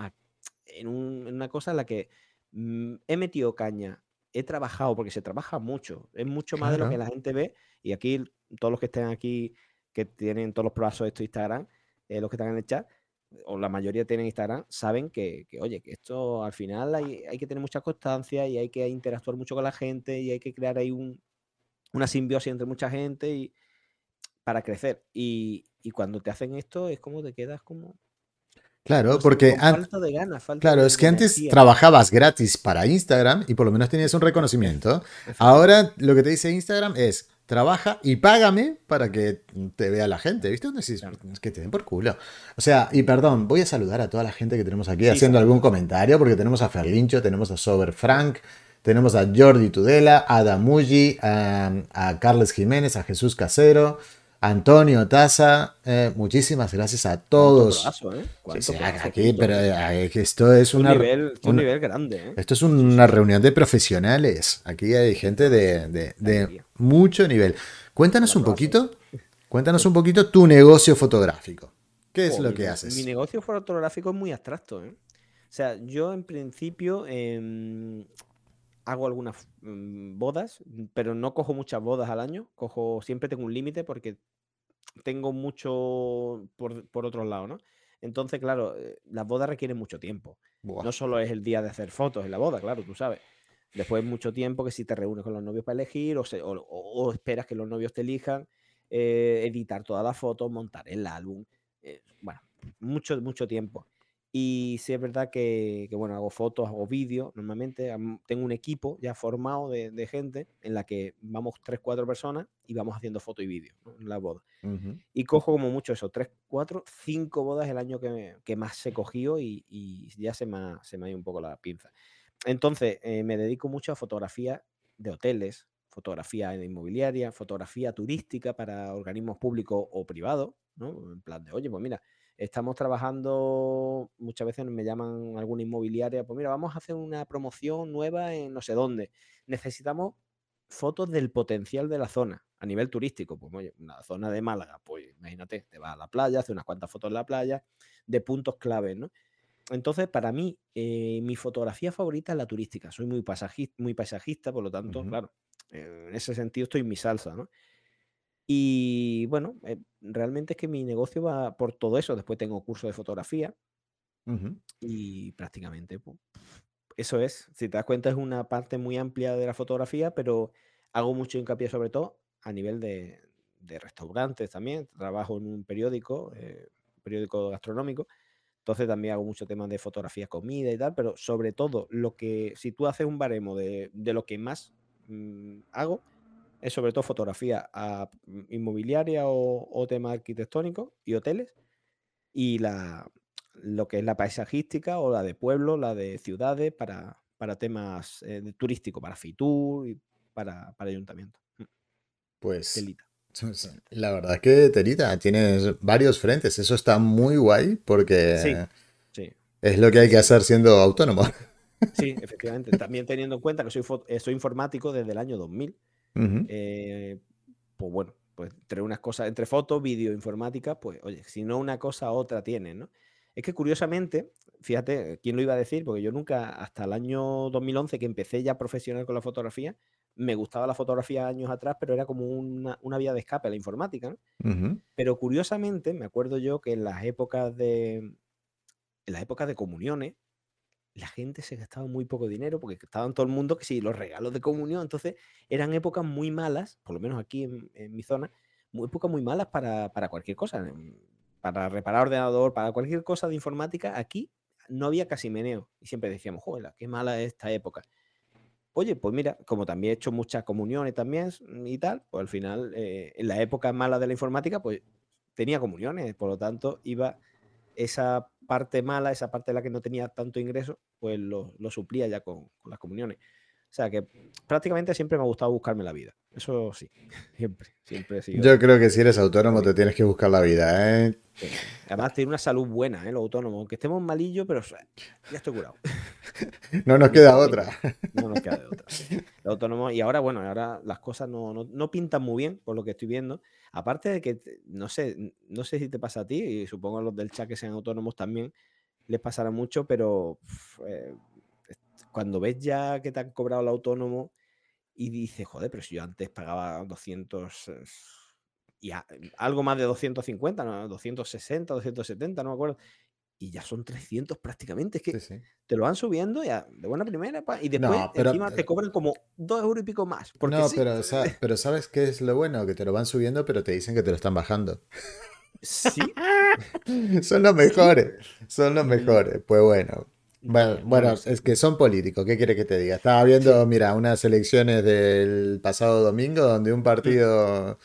en, una cosa en la que mm, he metido caña, he trabajado, porque se trabaja mucho. Es mucho más de lo que la gente ve. Y aquí todos los que estén aquí, que tienen todos los plazos de esto Instagram, eh, los que están en el chat, o la mayoría tienen Instagram, saben que, oye, que esto al final hay, que tener mucha constancia y hay que interactuar mucho con la gente y hay que crear ahí un, una simbiosis entre mucha gente y, para crecer. Y, cuando te hacen esto es como te quedas como... Claro, porque falta de ganas, falta claro, es que antes trabajabas gratis para Instagram y por lo menos tenías un reconocimiento. Ahora lo que te dice Instagram es, trabaja y págame para que te vea la gente, ¿viste? Es que te den por culo. O sea, y perdón, voy a saludar a toda la gente que tenemos aquí haciendo algún comentario, porque tenemos a Ferlincho, tenemos a Sober Frank, tenemos a Jordi Tudela, a Damuji, a, a Carles Jiménez, a Jesús Casero, Antonio Taza, eh, muchísimas gracias a todos. ¿eh? aquí, pero eh, esto es una, un nivel, grande. Esto es una reunión de profesionales. Aquí hay gente de, mucho nivel. Cuéntanos un poquito, cuéntanos un poquito tu negocio fotográfico. ¿Qué es lo que haces? Mi negocio fotográfico es muy abstracto. O sea, yo en principio em, hago algunas mm, bodas, pero no cojo muchas bodas al año. Cojo, siempre tengo un límite porque tengo mucho por, por otros lados, ¿no? Entonces, claro, eh, las bodas requieren mucho tiempo. No solo es el día de hacer fotos en la boda, claro, tú sabes. Después mucho tiempo que si te reúnes con los novios para elegir o, o, esperas que los novios te elijan, eh, editar todas las fotos, montar el álbum. Eh, bueno, mucho, mucho tiempo. Y sí es verdad que, bueno, hago fotos, hago vídeos normalmente. Tengo un equipo ya formado de, gente en la que vamos tres, cuatro personas y vamos haciendo fotos y vídeos en la boda. Y cojo como mucho eso, tres, cuatro, cinco bodas el año que, que más se cogió y, y ya se me, ha, se me ha ido un poco la pinza. Entonces, eh, me dedico mucho a fotografía de hoteles, fotografía de inmobiliaria, fotografía turística para organismos públicos o privados, ¿no? En plan de, oye, pues mira, estamos trabajando, muchas veces me llaman alguna inmobiliaria, pues mira, vamos a hacer una promoción nueva en no sé dónde. Necesitamos fotos del potencial de la zona a nivel turístico. Pues oye, una zona de Málaga, pues imagínate, te vas a la playa, haces unas cuantas fotos en la playa, de puntos claves, ¿no? Entonces, para mí, eh, mi fotografía favorita es la turística. Soy muy, pasajista, muy, paisajista, por lo tanto, claro, en ese sentido estoy en mi salsa, ¿no? Y bueno, eh, realmente es que mi negocio va por todo eso. Después tengo curso de fotografía y prácticamente pues, eso es. Si te das cuenta, es una parte muy amplia de la fotografía, pero hago mucho hincapié sobre todo a nivel de, restaurantes también. Trabajo en un periódico, eh, periódico gastronómico. Entonces también hago mucho tema de fotografía, comida y tal, pero sobre todo lo que, si tú haces un baremo de, lo que más mm, hago, es sobre todo fotografía a mm, inmobiliaria o, tema arquitectónico y hoteles, y la, lo que es la paisajística o la de pueblo, la de ciudades, para, para temas eh, turísticos, para Fitur y para, para ayuntamiento. Mm. Pues telita. la verdad es que telita, tienes varios frentes, eso está muy guay porque es lo que hay que hacer siendo autónomo. Sí, efectivamente. También teniendo en cuenta que soy, eh, soy informático desde el año 2000. Eh, pues bueno, pues entre unas cosas, entre fotos, vídeo, informática, pues oye, si no una cosa, otra tiene, ¿no? Es que curiosamente, fíjate, ¿quién lo iba a decir? Porque yo nunca, hasta el año 2011 que empecé ya profesional con la fotografía, me gustaba la fotografía años atrás, pero era como una, vía de escape a la informática, ¿no? Pero curiosamente, me acuerdo yo que en las épocas de, en las épocas de comuniones, la gente se gastaba muy poco dinero porque estaban todo el mundo que sí, los regalos de comunión. Entonces eran épocas muy malas, por lo menos aquí en, mi zona, muy épocas muy malas para, cualquier cosa. Em, para reparar ordenador, para cualquier cosa de informática, aquí no había casi meneo. Y siempre decíamos, joder, qué mala es esta época. Oye, pues mira, como también he hecho muchas comuniones también y tal, pues al final, eh, en la época mala de la informática, pues tenía comuniones, por lo tanto, iba esa parte mala, esa parte de la que no tenía tanto ingreso, pues lo, suplía ya con, las comuniones. O sea que prácticamente siempre me ha gustado buscarme la vida. Eso sí, siempre, siempre Yo creo que si eres autónomo te tienes que buscar la vida, ¿eh? Además, tiene una salud buena, ¿eh? Los autónomos. Aunque estemos malillos, pero ya estoy curado. no nos queda otra. No nos queda de otra. Los autónomos, y ahora, bueno, ahora las cosas no, no, pintan muy bien, por lo que estoy viendo. Aparte de que, no sé, no sé si te pasa a ti, y supongo a los del chat que sean autónomos también les pasará mucho, pero eh, cuando ves ya que te han cobrado el autónomo y dices, joder, pero si yo antes pagaba 200 y algo más de 250, ¿no? 260, 270, no me acuerdo. Y ya son 300 prácticamente. Es que te lo van subiendo ya de buena primera y después encima te cobran como 2 euros y pico más. no, pero, pero ¿sabes qué es lo bueno? Que te lo van subiendo, pero te dicen que te lo están bajando. Sí. son los mejores. Son los mm. mejores. Pues bueno. Bueno, es que son políticos, ¿qué quiere que te diga? Estaba viendo, mira, unas elecciones del pasado domingo donde un mm. partido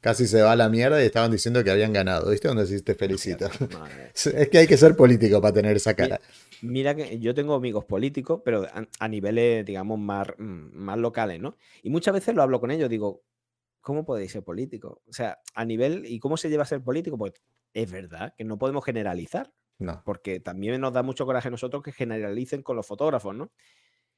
casi se va a la mierda y estaban diciendo que habían ganado. ¿Viste? Donde decís te felicito. es que hay que ser político para tener esa cara. Mira, que yo tengo amigos políticos, pero a, niveles, digamos, más, mm, más locales, ¿no? Y muchas veces lo hablo con ellos, digo, ¿cómo podéis ser político? O sea, a nivel, ¿y cómo se lleva a ser político? Pues es verdad que no podemos generalizar. No. Porque también nos da mucho coraje a nosotros que generalicen con los fotógrafos, ¿no?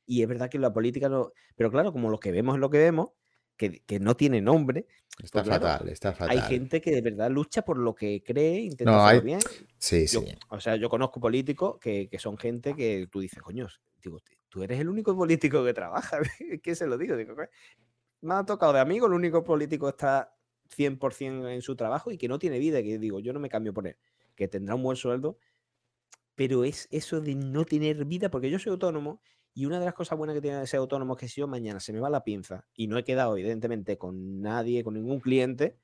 Y es verdad que la política no. Pero claro, como lo que vemos es lo que vemos, que, no tiene nombre. Está pues fatal, está fatal. Hay gente que de verdad lucha por lo que cree, intenta hacerlo bien. Sí, sí. O sea, yo conozco políticos que, son gente que tú dices, coño, digo, tú eres el único político que trabaja. ¿Qué se lo digo? digo me ha tocado de amigo, el único político está 100% en su trabajo y que no tiene vida, que digo, yo no me cambio por él, que tendrá un buen sueldo, pero es eso de no tener vida, porque yo soy autónomo y una de las cosas buenas que tiene ser autónomo es que si yo mañana se me va la pinza y no he quedado, evidentemente, con nadie, con ningún cliente,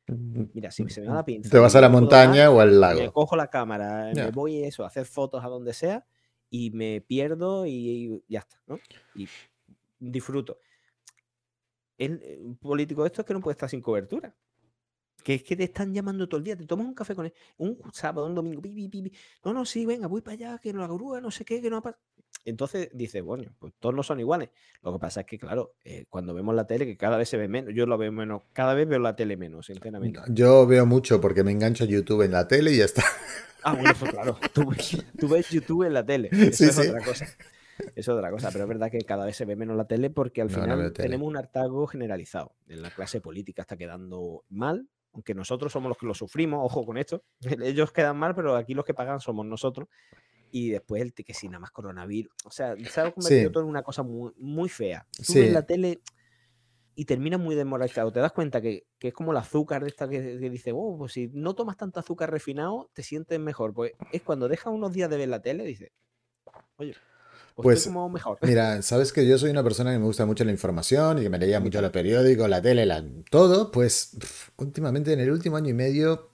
mira, si se me va la pinza. Te vas a la montaña o al lago. Me cojo la cámara, me voy eso, a hacer fotos a donde sea y me pierdo y, ya está, ¿no? Y disfruto. El, eh, político esto es que no puede estar sin cobertura. Que es que te están llamando todo el día, te tomas un café con él, un sábado, un domingo, no, no, sí, venga, voy para allá, que no la grúa, no sé qué, que no pasa. Entonces dice, bueno, pues todos no son iguales. Lo que pasa es que, claro, eh, cuando vemos la tele, que cada vez se ve menos, yo lo veo menos, cada vez veo la tele menos, sinceramente. Yo veo mucho porque me engancho a YouTube en la tele y ya está. Ah, bueno, pues claro, tú, ves YouTube en la tele, eso es otra cosa. Eso es otra cosa, pero es verdad que cada vez se ve menos la tele porque al final tenemos un hartazgo generalizado. En la clase política está quedando mal, aunque nosotros somos los que lo sufrimos, ojo con esto. Ellos quedan mal, pero aquí los que pagan somos nosotros y después el que si nada más coronavirus. O sea, se ha convertido todo en una cosa muy, muy fea. Tú ves la tele y terminas muy desmoralizado. Te das cuenta que, es como el azúcar de esta que, dice, oh, pues si no tomas tanto azúcar refinado, te sientes mejor. Pues es cuando dejas unos días de ver la tele, dices, oye, pues, mejor. Mira, sabes que yo soy una persona que me gusta mucho la información y que me leía mucho los periódicos, la tele, la, todo. Pues últimamente, en el último año y medio,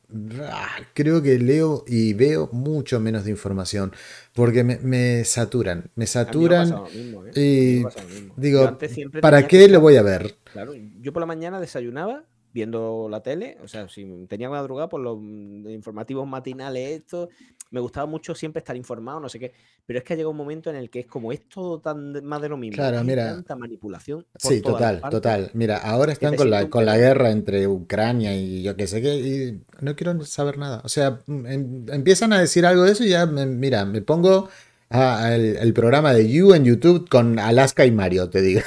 creo que leo y veo mucho menos de información porque me, saturan, me saturan y digo, ¿para qué lo voy a ver? Claro, yo por la mañana desayunaba viendo la tele, o sea, si tenía madrugada por los mm, informativos matinales, esto, me gustaba mucho siempre estar informado, no sé qué, pero es que ha llegado un momento en el que es como es todo tan más de lo mismo, claro, mira, tanta manipulación. sí, total, total. Mira, ahora están con la, con la guerra entre Ucrania y yo qué sé qué, y no quiero saber nada. O sea, mm, em, empiezan a decir algo de eso y ya, mira, me pongo el, programa de You en YouTube con Alaska y Mario, te digo.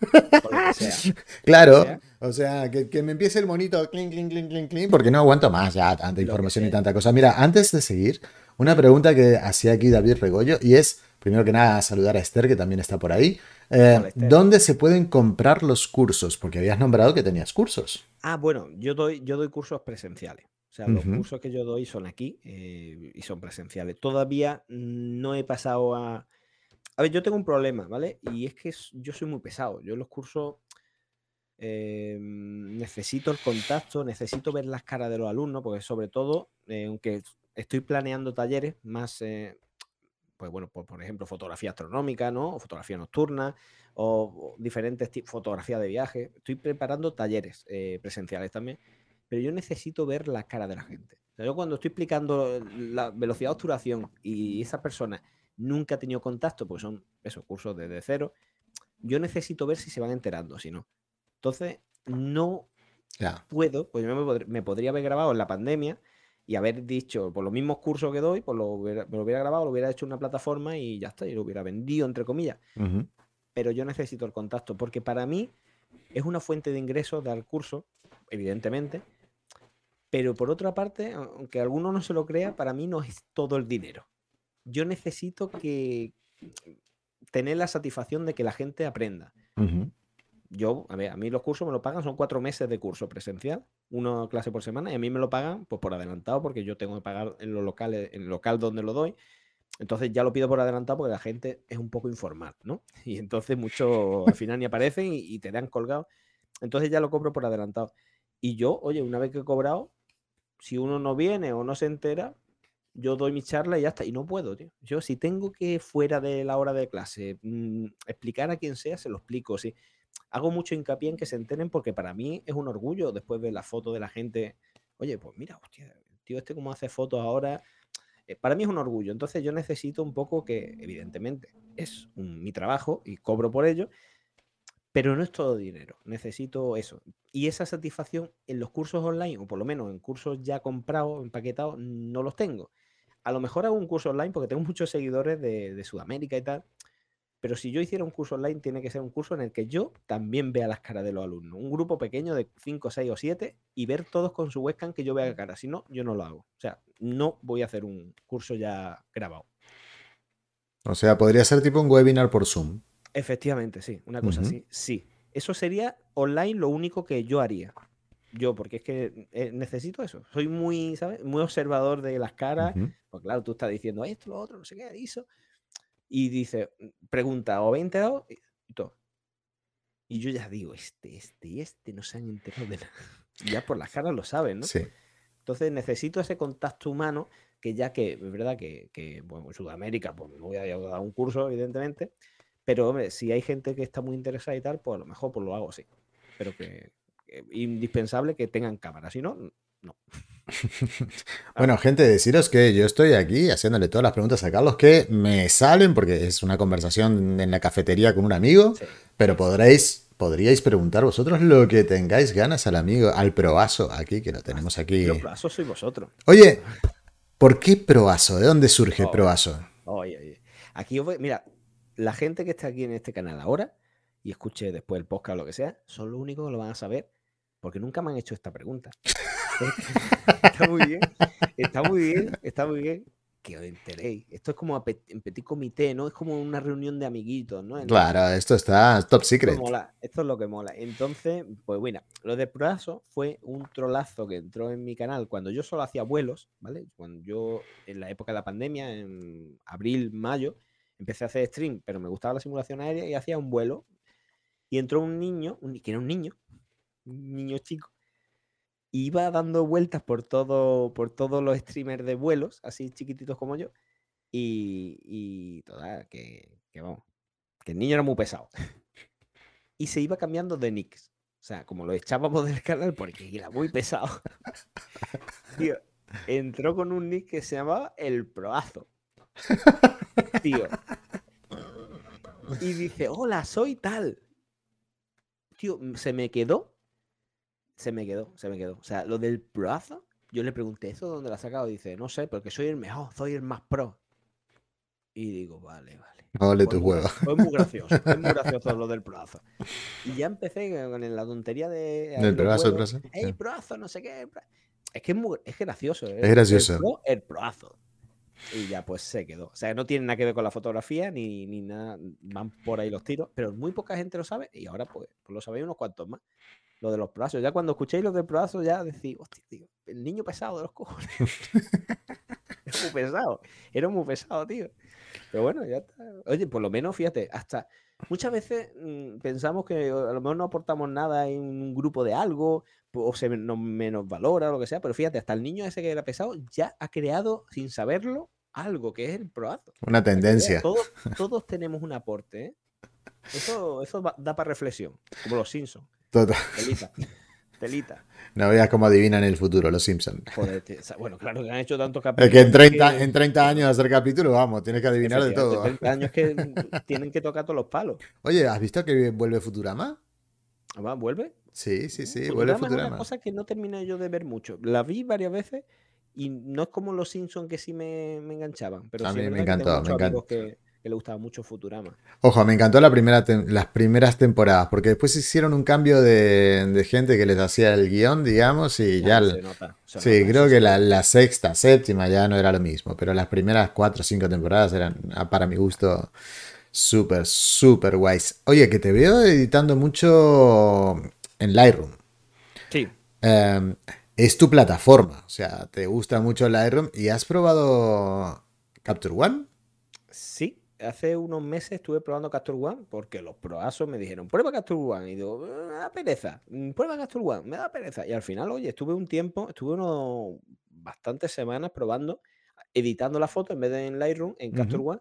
claro. O sea, que, me empiece el monito clink, clink, clink, clink, clink, porque no aguanto más ya tanta información y tanta cosa. Mira, antes de seguir, una pregunta que hacía aquí David Regollo y es, primero que nada, saludar a Esther, que también está por ahí. Eh, ¿Dónde se pueden comprar los cursos? Porque habías nombrado que tenías cursos. Ah, bueno, yo doy, yo doy cursos presenciales. O sea, los cursos que yo doy son aquí eh, y son presenciales. Todavía no he pasado a... A ver, yo tengo un problema, ¿vale? Y es que yo soy muy pesado. Yo en los cursos Em, necesito el contacto, necesito ver las caras de los alumnos, porque sobre todo, eh, aunque estoy planeando talleres más, eh, pues bueno, por, ejemplo, fotografía astronómica, ¿no? O fotografía nocturna, o, diferentes tipos, fotografía de viaje. Estoy preparando talleres eh, presenciales también, pero yo necesito ver la cara de la gente. yo cuando estoy explicando la velocidad de obturación y esa persona nunca ha tenido contacto, pues son esos cursos desde cero, yo necesito ver si se van enterando, si no. Entonces, no puedo, pues yo me, podría haber grabado en la pandemia y haber dicho, por los mismos cursos que doy, pues lo me lo hubiera grabado, lo hubiera hecho en una plataforma y ya está, y lo hubiera vendido, entre comillas. Pero yo necesito el contacto, porque para mí es una fuente de ingresos dar curso, evidentemente. Pero por otra parte, aunque alguno no se lo crea, para mí no es todo el dinero. Yo necesito que tener la satisfacción de que la gente aprenda yo, a ver, a mí los cursos me lo pagan, son cuatro meses de curso presencial, una clase por semana, y a mí me lo pagan pues, por adelantado, porque yo tengo que pagar en los locales, en el local donde lo doy. Entonces ya lo pido por adelantado porque la gente es un poco informal, ¿no? Y entonces muchos al final ni aparecen y, te dan colgado. Entonces ya lo cobro por adelantado. Y yo, oye, una vez que he cobrado, si uno no viene o no se entera, yo doy mi charla y ya está. Y no puedo, tío. Yo si tengo que fuera de la hora de clase mm, explicar a quien sea, se lo explico. Sí hago mucho hincapié en que se enteren porque para mí es un orgullo después de la foto de la gente. Oye, pues mira, hostia, tío, este cómo hace fotos ahora. Eh, para mí es un orgullo. Entonces yo necesito un poco que, evidentemente, es mi trabajo y cobro por ello, pero no es todo dinero. Necesito eso. Y esa satisfacción en los cursos online, o por lo menos en cursos ya comprados, empaquetados, no los tengo. A lo mejor hago un curso online porque tengo muchos seguidores de, de Sudamérica y tal, pero si yo hiciera un curso online, tiene que ser un curso en el que yo también vea las caras de los alumnos. Un grupo pequeño de 5, 6 o 7 y ver todos con su webcam que yo vea la cara. Si no, yo no lo hago. O sea, no voy a hacer un curso ya grabado. O sea, podría ser tipo un webinar por Zoom. Efectivamente, sí. Una cosa así. Sí. Eso sería online lo único que yo haría. Yo, porque es que eh, necesito eso. Soy muy, ¿sabes? Muy observador de las caras. Pues claro, tú estás diciendo esto, lo otro, no sé qué, hizo y dice, pregunta, ¿o 20 enterado? Y, todo. Y yo ya digo, este, este y este no se han enterado de nada. Ya por las caras lo saben, ¿no? Sí. Entonces necesito ese contacto humano que ya que, es verdad que, que bueno, en Sudamérica, pues me voy a dar un curso, evidentemente, pero hombre, si hay gente que está muy interesada y tal, pues a lo mejor pues lo hago así. Pero que, que indispensable que tengan cámara, si no, no. bueno, gente, deciros que yo estoy aquí haciéndole todas las preguntas a Carlos que me salen porque es una conversación en la cafetería con un amigo, pero podréis, podríais preguntar vosotros lo que tengáis ganas al amigo, al proaso aquí, que lo tenemos aquí. El proaso soy vosotros. Oye, ¿por qué proaso? ¿De dónde surge proaso? Oye, oye. Aquí mira, la gente que está aquí en este canal ahora y escuche después el podcast o lo que sea, son los únicos que lo van a saber porque nunca me han hecho esta pregunta. está muy bien, está muy bien, está muy bien. que os enteréis. Esto es como en petit comité, ¿no? Es como una reunión de amiguitos, ¿no? claro, esto está top secret. Esto, esto es lo que mola. Entonces, pues bueno, lo de Proaso fue un trolazo que entró en mi canal cuando yo solo hacía vuelos, ¿vale? Cuando yo, en la época de la pandemia, en abril, mayo, empecé a hacer stream, pero me gustaba la simulación aérea y hacía un vuelo. Y entró un niño, que era un niño, un niño chico, iba dando vueltas por todo, por todos los streamers de vuelos, así chiquititos como yo. Y, y toda, que, que vamos, que el niño era muy pesado. y se iba cambiando de nicks. O sea, como lo echábamos del canal porque era muy pesado. Tío, entró con un nick que se llamaba El Proazo. Tío. Y dice, hola, soy tal. Tío, se me quedó se me quedó, se me quedó. O sea, lo del proazo, yo le pregunté, ¿eso dónde lo ha sacado? dice, no sé, porque soy el mejor, soy el más pro. Y digo, vale, vale. Vale tu juego. Fue muy gracioso, fue muy gracioso lo del proazo. Y ya empecé con la tontería de. Del proazo, el proazo. ¡Ey, proazo! No sé qué. Es que es, muy, es gracioso. ¿eh? Es gracioso. El, proazo. Y ya pues se quedó. O sea, no tiene nada que ver con la fotografía ni, ni nada. Van por ahí los tiros, pero muy poca gente lo sabe y ahora pues, pues lo sabéis unos cuantos más lo de los plazos. Ya cuando escuchéis lo del plazo, ya decís, hostia, tío, el niño pesado de los cojones. era muy pesado, era muy pesado, tío. Pero bueno, ya está. Oye, por lo menos, fíjate, hasta muchas veces mm, pensamos que a lo mejor no aportamos nada en un grupo de algo, o se nos menos valora o lo que sea, pero fíjate, hasta el niño ese que era pesado ya ha creado, sin saberlo, algo que es el proazo. Una tendencia. Todos, todos tenemos un aporte, ¿eh? Eso, eso da para reflexión, como los Simpsons. Telita. Telita. No veas cómo adivinan el futuro los Simpsons. bueno, claro que han hecho tantos capítulos. Es que en 30, en 30 años hacer capítulos, vamos, tienes que adivinar de todo. 30 años que tienen que tocar todos los palos. Oye, ¿has visto que vuelve Futurama? ¿Va? ¿Vuelve? Sí, sí, sí, vuelve Futurama. Es una cosa que no terminé yo de ver mucho. La vi varias veces y no es como los Simpsons que sí me, me enganchaban. Pero a mí me encantó, me encantó que le gustaba mucho Futurama. Ojo, me encantó la primera las primeras temporadas, porque después hicieron un cambio de, gente que les hacía el guion, digamos, y ya... sí, creo que la, sexta, séptima ya no era lo mismo, pero las primeras cuatro o cinco temporadas eran, ah, para mi gusto, súper, súper guays. Oye, que te veo editando mucho en Lightroom. Sí. Em, es tu plataforma, o sea, te gusta mucho Lightroom y has probado Capture One hace unos meses estuve probando Capture One porque los proasos me dijeron, prueba Capture One. Y digo, me da pereza, mm, prueba Capture One, me da pereza. Y al final, oye, estuve un tiempo, estuve unos bastantes semanas probando, editando la foto en vez de en Lightroom, en Capture One.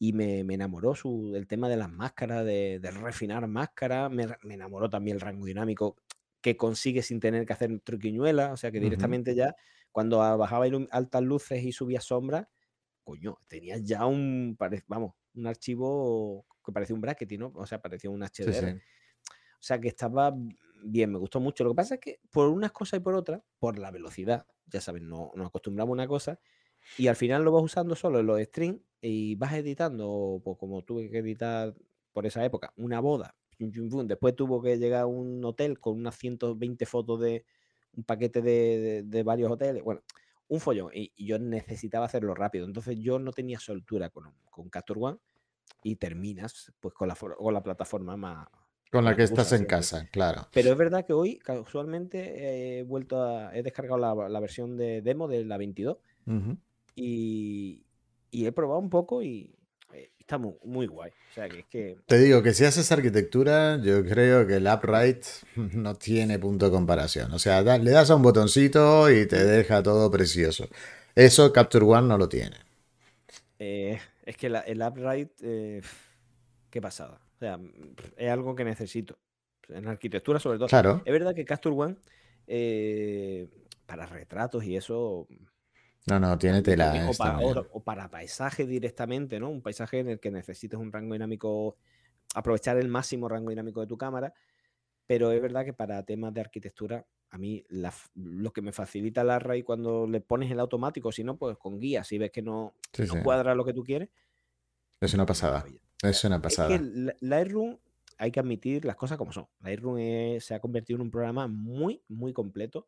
Y me, enamoró su, el tema de las máscaras, de, refinar máscaras. Me, enamoró también el rango dinámico que consigue sin tener que hacer truquiñuelas. O sea que directamente ya, cuando bajaba altas luces y subía sombras, coño, tenía ya un, vamos, un archivo que parecía un bracket, ¿no? O sea, parecía un HDR. O sea, que estaba bien, me gustó mucho. Lo que pasa es que por unas cosas y por otras, por la velocidad, ya saben, no, nos acostumbramos a una cosa y al final lo vas usando solo en los streams y vas editando, pues como tuve que editar por esa época, una boda. Después tuvo que llegar a un hotel con unas 120 fotos de un paquete de, de varios hoteles. Bueno, un follón y, yo necesitaba hacerlo rápido. Entonces yo no tenía soltura con, con Capture One y terminas pues con la, con la plataforma más... Con la que estás en casa, claro. Pero es verdad que hoy casualmente he vuelto a... He descargado la, versión de demo de la 22 y, y he probado un poco y, está muy, guay. O sea, que es que... Te digo que si haces arquitectura, yo creo que el Upright no tiene punto de comparación. O sea, le das a un botoncito y te deja todo precioso. Eso Capture One no lo tiene. Eh, es que el Upright, eh, qué pasada. O sea, es algo que necesito. En arquitectura, sobre todo. Claro. Es verdad que Capture One, eh, para retratos y eso, no, no, tiene tela. O para, paisaje directamente, ¿no? Un paisaje en el que necesites un rango dinámico, aprovechar el máximo rango dinámico de tu cámara. Pero es verdad que para temas de arquitectura, a mí lo que me facilita la array cuando le pones el automático, si no, pues con guía, si ves que no, cuadra lo que tú quieres. Es una pasada. Es una pasada. Es que Lightroom, hay que admitir las cosas como son. Lightroom se ha convertido en un programa muy, muy completo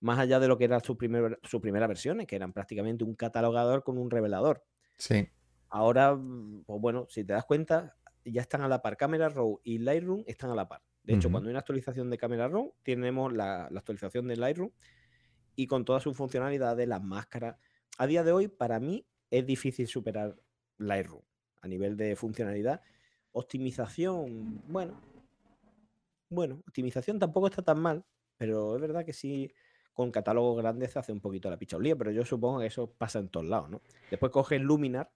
más allá de lo que eran sus su primeras versiones, que eran prácticamente un catalogador con un revelador. Sí. Ahora, mm, pues bueno, si te das cuenta, ya están a la par. Camera Raw y Lightroom están a la par. De hecho, cuando hay una actualización de Camera Raw, tenemos la, actualización de Lightroom y con todas sus funcionalidades, las máscaras. A día de hoy, para mí, es difícil superar Lightroom a nivel de funcionalidad. Optimización, bueno, bueno, optimización tampoco está tan mal, pero es verdad que sí, con catálogos grandes se hace un poquito la pichaulía, pero yo supongo que eso pasa en todos lados, ¿no? Después coge Luminar,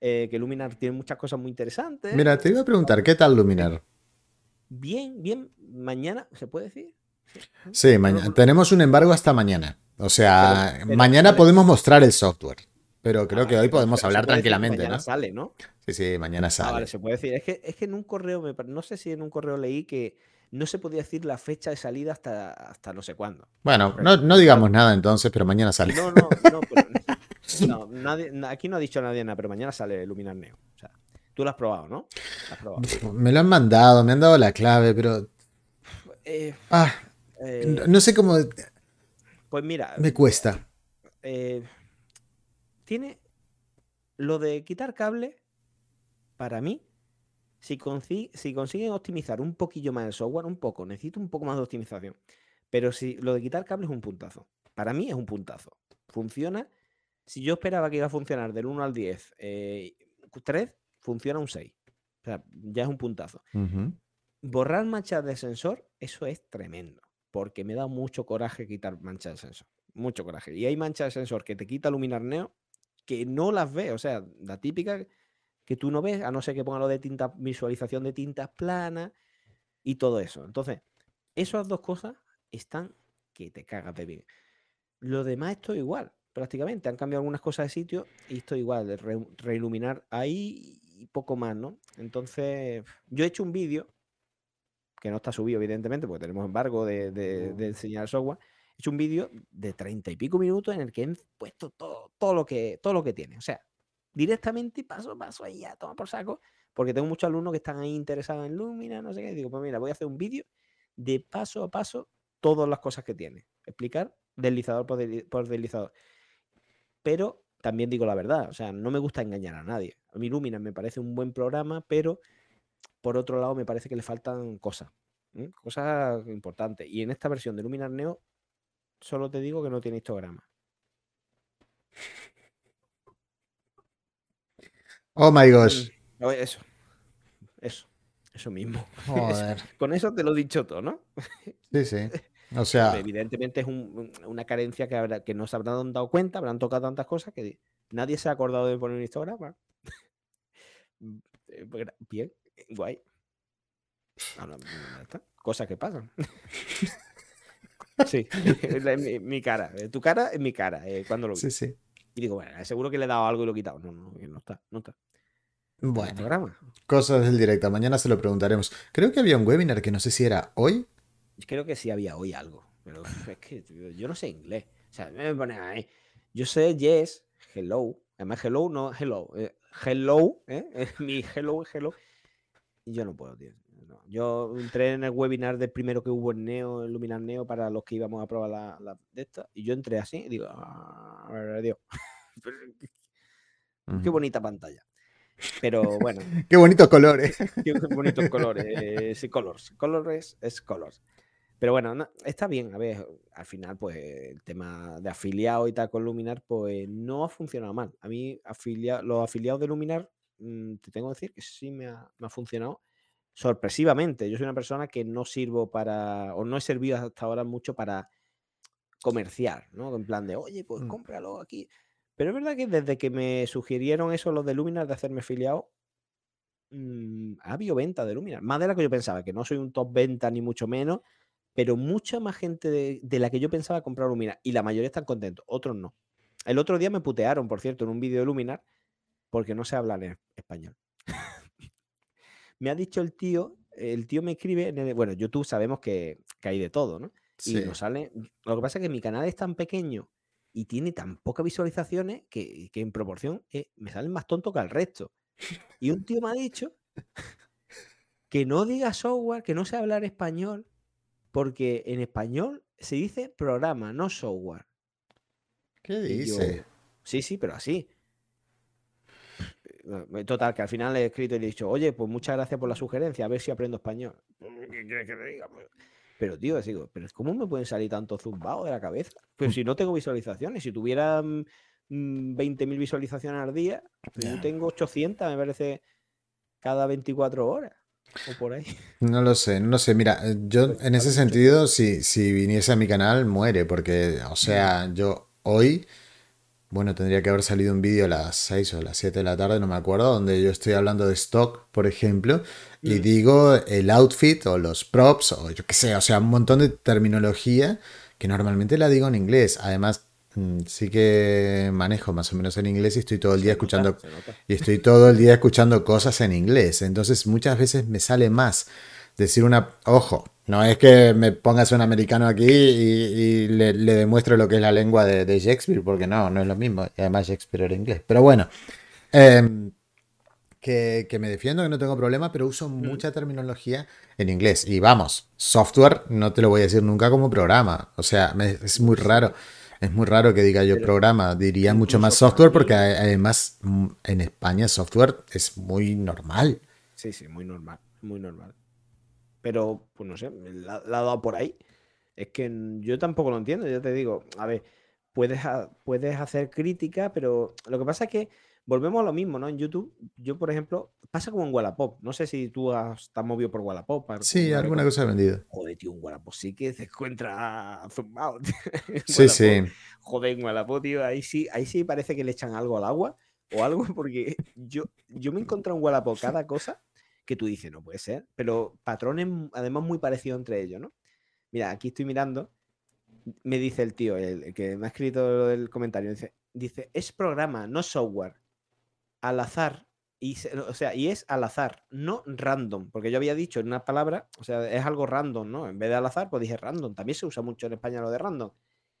eh, que Luminar tiene muchas cosas muy interesantes. Mira, te iba a preguntar, ¿qué tal Luminar? Bien, bien. Mañana, ¿se puede decir? Sí, mañana. Tenemos un embargo hasta mañana. O sea, mañana podemos mostrar el software. Pero creo ah, que hoy podemos hablar tranquilamente, mañana sale, ¿no? Sí, sí, mañana ah, sale. vale, se puede decir. Es que, es que en un correo, no sé si en un correo leí que no se podía decir la fecha de salida hasta, hasta no sé cuándo. Bueno, no, digamos nada entonces, pero mañana sale. No, no, no, nadie, aquí no ha dicho nadie nada, pero mañana sale Luminar Neo. O sea, tú lo has probado, ¿no? Me lo han mandado, me han dado la clave, pero... Eh, ah, eh, no sé cómo... Pues mira... Me cuesta. Eh, tiene lo de quitar cable, para mí, si, consiguen optimizar un poquillo más el software, un poco, necesito un poco más de optimización. Pero si lo de quitar cables es un puntazo. Para mí es un puntazo. Funciona. Si yo esperaba que iba a funcionar del 1 al 10, 3, eh, funciona un 6. O sea, ya es un puntazo. Borrar manchas de sensor, eso es tremendo. Porque me da mucho coraje quitar manchas de sensor. Mucho coraje. Y hay manchas de sensor que te quita Luminar Neo que no las ve. O sea, la típica que tú no ves, a no ser que ponga lo de tinta, visualización de tintas planas y todo eso. Entonces, esas dos cosas están que te cagas de bien. Lo demás esto igual, prácticamente. Han cambiado algunas cosas de sitio y esto igual, de reiluminar ahí y poco más, ¿no? Entonces, yo he hecho un vídeo, que no está subido, evidentemente, porque tenemos embargo de, de, enseñar software. He hecho un vídeo de treinta y pico minutos en el que he puesto todo, todo, lo que, todo lo que tiene. O sea, directamente paso a paso ahí a tomar por saco, porque tengo muchos alumnos que están ahí interesados en Lumina, no sé qué. digo, pues mira, voy a hacer un vídeo de paso a paso todas las cosas que tiene. Explicar deslizador por, deslizador. Pero también digo la verdad, o sea, no me gusta engañar a nadie. A mí Lumina me parece un buen programa, pero por otro lado me parece que le faltan cosas. Cosas importantes. Y en esta versión de Luminar Neo, solo te digo que no tiene histograma. Oh my gosh. Eso. Eso. Eso mismo. Joder. Con eso te lo he dicho todo, ¿no? Sí, sí. O sea. Evidentemente es una carencia que, que no se habrán dado cuenta, habrán tocado tantas cosas que nadie se ha acordado de poner un histograma. Bien, guay. Cosas que pasan. sí, mi, mi, cara. Tu cara es mi cara. Eh, cuando lo vi. Sí, sí. Y digo, bueno, seguro que le he dado algo y lo he quitado. No, no, no está, no está. Bueno, cosas del directo. Mañana se lo preguntaremos. Creo que había un webinar que no sé si era hoy. Creo que sí había hoy algo. Pero es que yo no sé inglés. O sea, me pone ahí. Yo sé yes, hello. Además, hello no hello. Eh, hello, ¿eh? Mi hello, hello. Y yo no puedo, tío. Yo entré en el webinar del primero que hubo en Neo, en Luminar Neo, para los que íbamos a probar la, de esta. Y yo entré así y digo, ah, Dios. Qué bonita pantalla. Pero bueno. Qué bonitos colores. Qué bonitos colores. sí, colors. Colors es colors. Pero bueno, está bien. A ver, al final, pues el tema de afiliado y tal con Luminar, pues no ha funcionado mal. A mí, afilia los afiliados de Luminar, mm, te tengo que decir que sí me ha, me ha funcionado sorpresivamente. Yo soy una persona que no sirvo para, o no he servido hasta ahora mucho para comerciar, ¿no? En plan de, oye, pues mm. cómpralo aquí. Pero es verdad que desde que me sugirieron eso los de Luminar de hacerme afiliado, mm, ha habido venta de Luminar. Más de la que yo pensaba, que no soy un top venta ni mucho menos, pero mucha más gente de, la que yo pensaba comprar Luminar. Y la mayoría están contentos, otros no. El otro día me putearon, por cierto, en un vídeo de Luminar, porque no sé hablar en español. Me ha dicho el tío, el tío me escribe, en el, bueno, YouTube sabemos que, que hay de todo, ¿no? Y nos sale, lo que pasa es que mi canal es tan pequeño y tiene tan pocas visualizaciones que, en proporción eh, me salen más tonto que al resto. Y un tío me ha dicho que no diga software, que no sé hablar español, porque en español se dice programa, no software. ¿Qué yo, dice? sí, sí, pero así. Eh, Total, que al final le he escrito y le he dicho, oye, pues muchas gracias por la sugerencia, a ver si aprendo español. ¿Qué quieres que te diga? Pues, Pero, tío, digo, ¿pero cómo me pueden salir tanto zumbados de la cabeza? Pero si no tengo visualizaciones, si tuviera mm, mm, 20.000 visualizaciones al día, pues yo tengo 800, me parece, cada 24 horas. O por ahí. No lo sé, no lo sé. Mira, eh, yo Pues, en ese sentido, si, si viniese a mi canal, muere, porque, o sea, yo hoy, bueno, tendría que haber salido un vídeo a las 6 o a las 7 de la tarde, no me acuerdo, donde yo estoy hablando de stock, por ejemplo, y Mm. digo el outfit o los props, o yo qué sé, o sea, un montón de terminología que normalmente la digo en inglés. Además, mm, sí que manejo más o menos en inglés y estoy todo el día Se escuchando nota. y estoy todo el día escuchando cosas en inglés. Entonces muchas veces me sale más decir una... Ojo, no es que me pongas un americano aquí y, y le, le demuestre lo que es la lengua de, de Shakespeare, porque no, no es lo mismo. Y además Shakespeare era inglés. Pero bueno, em, que, que me defiendo, que no tengo problema, pero uso Mm. mucha terminología en inglés. Y vamos, software no te lo voy a decir nunca como programa. O sea, me- es muy raro. Es muy raro que diga yo programa. Diría mucho más software porque además mm, en España software es muy normal. sí, sí, muy normal, muy normal. Pero, pues no sé, la, la ha dado por ahí. Es que yo tampoco lo entiendo, ya te digo, a ver, puedes, puedes hacer crítica, pero lo que pasa es que volvemos a lo mismo, ¿no? En YouTube, yo, por ejemplo, pasa como en Wallapop. No sé si tú has, estás movido por Wallapop Sí, alguna cosa he vendido. Joder, tío, en Wallapop sí que se encuentra zumbado. Sí, Wallapop. sí. Joder, en Wallapop, tío, ahí sí, ahí sí parece que le echan algo al agua o algo, porque yo, yo me he encontrado en Wallapop cada cosa que tú dices, no puede ser, pero patrones además muy parecidos entre ellos, ¿no? Mira, aquí estoy mirando, me dice el tío, el, que me ha escrito el comentario, dice, dice, es programa, no software, al azar, y o sea, y es al azar, no random, porque yo había dicho en una palabra, o sea, es algo random, ¿no? En vez de al azar, pues dije random, también se usa mucho en España lo de random.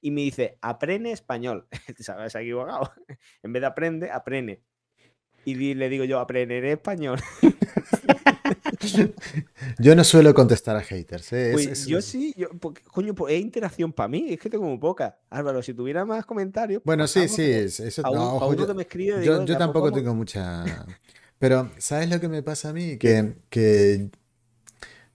Y me dice, aprende español. Se ha equivocado. En vez de aprende, aprende. Y le digo yo, aprenderé español. Yo no suelo contestar a haters. ¿eh? Pues es- yo es- sí, yo, porque, coño, pues es interacción para mí, es que tengo muy poca. Álvaro, si tuviera más comentarios, pues Bueno, sí, sí, eso a, un- no, a ojo, uno yo, que me escribe, yo- digo, yo venga, tampoco tengo mucha... Pero, ¿sabes lo que me pasa a mí? Que, que